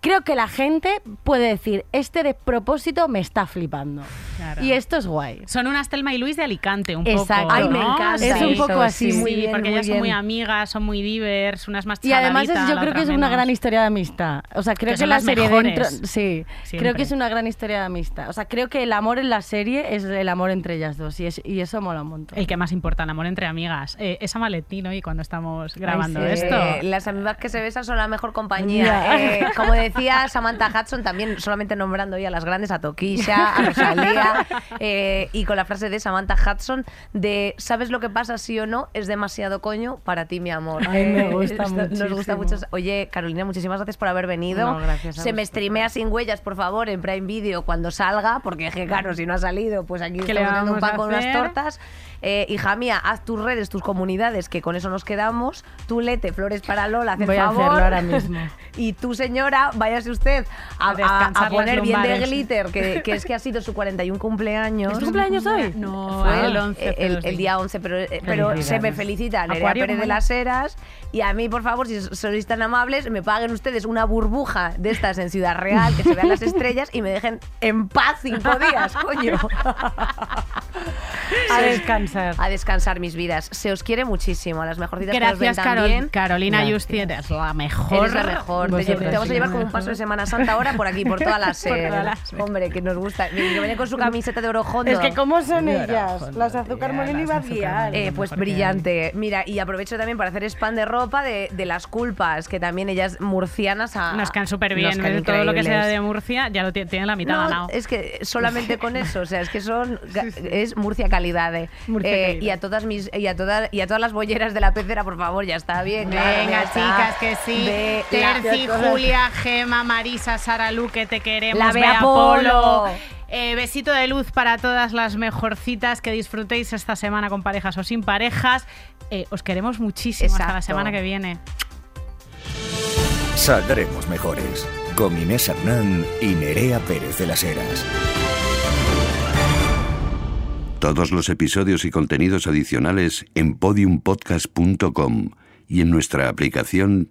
E: creo que la gente puede decir este despropósito me está flipando
D: Claro.
E: Y esto es guay.
D: Son unas Telma y Luis de Alicante, un
E: Exacto.
D: poco.
C: Ay, me
D: ¿no?
C: encanta.
E: Es un poco así,
C: sí,
E: muy
C: bien,
D: porque
C: muy
D: ellas son muy
C: bien.
D: amigas, son muy divers, unas más
E: Y además es- yo creo que es una
D: menos.
E: gran historia de amistad. O sea, creo
D: Que
E: que, la serie dentro, sí,
D: Siempre.
E: creo que es una gran historia de amistad. O sea, creo que el amor en la serie es el amor entre ellas dos y, es- y eso mola un montón.
D: El que más importa, el amor entre amigas. Eh, es Valentín hoy cuando estamos grabando
E: sí.
D: esto.
C: Eh, las amigas que se besan son la mejor compañía.
E: Ya.
C: Eh, como decía Samantha Hudson, también solamente nombrando ya a las grandes, a Toquisha, a Rosalía, eh, y con la frase de Samantha Hudson de ¿sabes lo que pasa sí o no? Es demasiado coño para ti, mi amor.
E: Ay, me gusta
C: esto Nos gusta mucho. Oye, Carolina, muchísimas gracias por haber venido.
E: No, gracias
C: se me streamea sin huellas, por favor, en Prime Video cuando salga, porque es que, claro, si no ha salido, pues aquí
D: ¿Qué le
C: estamos haciendo un pan con unas
D: hacer?
C: tortas. Eh, hija mía, haz tus redes, tus comunidades, que con eso nos quedamos. Tú lete flores para Lola,
E: a
C: favor.
E: hacerlo ahora mismo.
C: Y tú, señora, váyase usted a,
D: A
C: a- poner bien de glitter, que, que es que ha sido su 41 cumpleaños.
E: ¿Es tu cumpleaños hoy?
D: No,
C: Fue
D: el 11. hace
C: el, el día 11, pero, eh, pero se me felicita Nerea Pérez de
D: ¿cómo
C: las Heras. Y a mí, por favor, si sois tan amables, me paguen ustedes una burbuja de estas en Ciudad Real, que se vean las estrellas y me dejen en paz cinco días, coño.
E: A descansar.
C: A descansar mis vidas. Se os quiere muchísimo. A las mejorcitas que os ven
D: Gracias, Carol-
C: también.
D: Carolina
E: Gracias.
D: Justi, eres la mejor.
C: Eres la mejor. Te,
E: Vosotras
C: lle- te vamos a llevar como un paso de Semana Santa ahora por aquí, por toda la SER.
D: toda la SER.
C: Hombre, que nos gusta. Que viene con su camiseta de oro hondo.
E: Es que cómo son ellas, las azúcar molino y
D: las molino.
C: Eh, pues brillante. Mira, y aprovecho también para hacer spam de ropa de, de las culpas, que también ellas murcianas a,
D: Nos caen súper bien.
C: caen
D: de todo lo que sea de Murcia, ya lo ti- tienen la mitad
C: No,
D: ganado.
C: es que solamente con eso, o sea, es que son es Murcia calidad. eh.
D: Murcia
C: Eh,
D: calidad.
C: Y a todas mis y a todas y a todas las bolleras de la pecera, por favor, ya está bien. claro,
D: Venga,
C: está.
D: chicas, que sí. Terci, Julia, Marisa, Sara Lu, que te queremos.
C: La
D: Bea
C: Bea Polo.
D: Eh, besito de luz para todas las mejorcitas que disfrutéis esta semana con parejas o sin parejas. Eh, os queremos muchísimo hasta la
C: Exacto.
D: semana que viene.
B: Saldremos mejores. Con Inés Hernán y Nerea Pérez de las Heras.
F: Todos los episodios y contenidos adicionales en podiumpodcast.com y en nuestra aplicación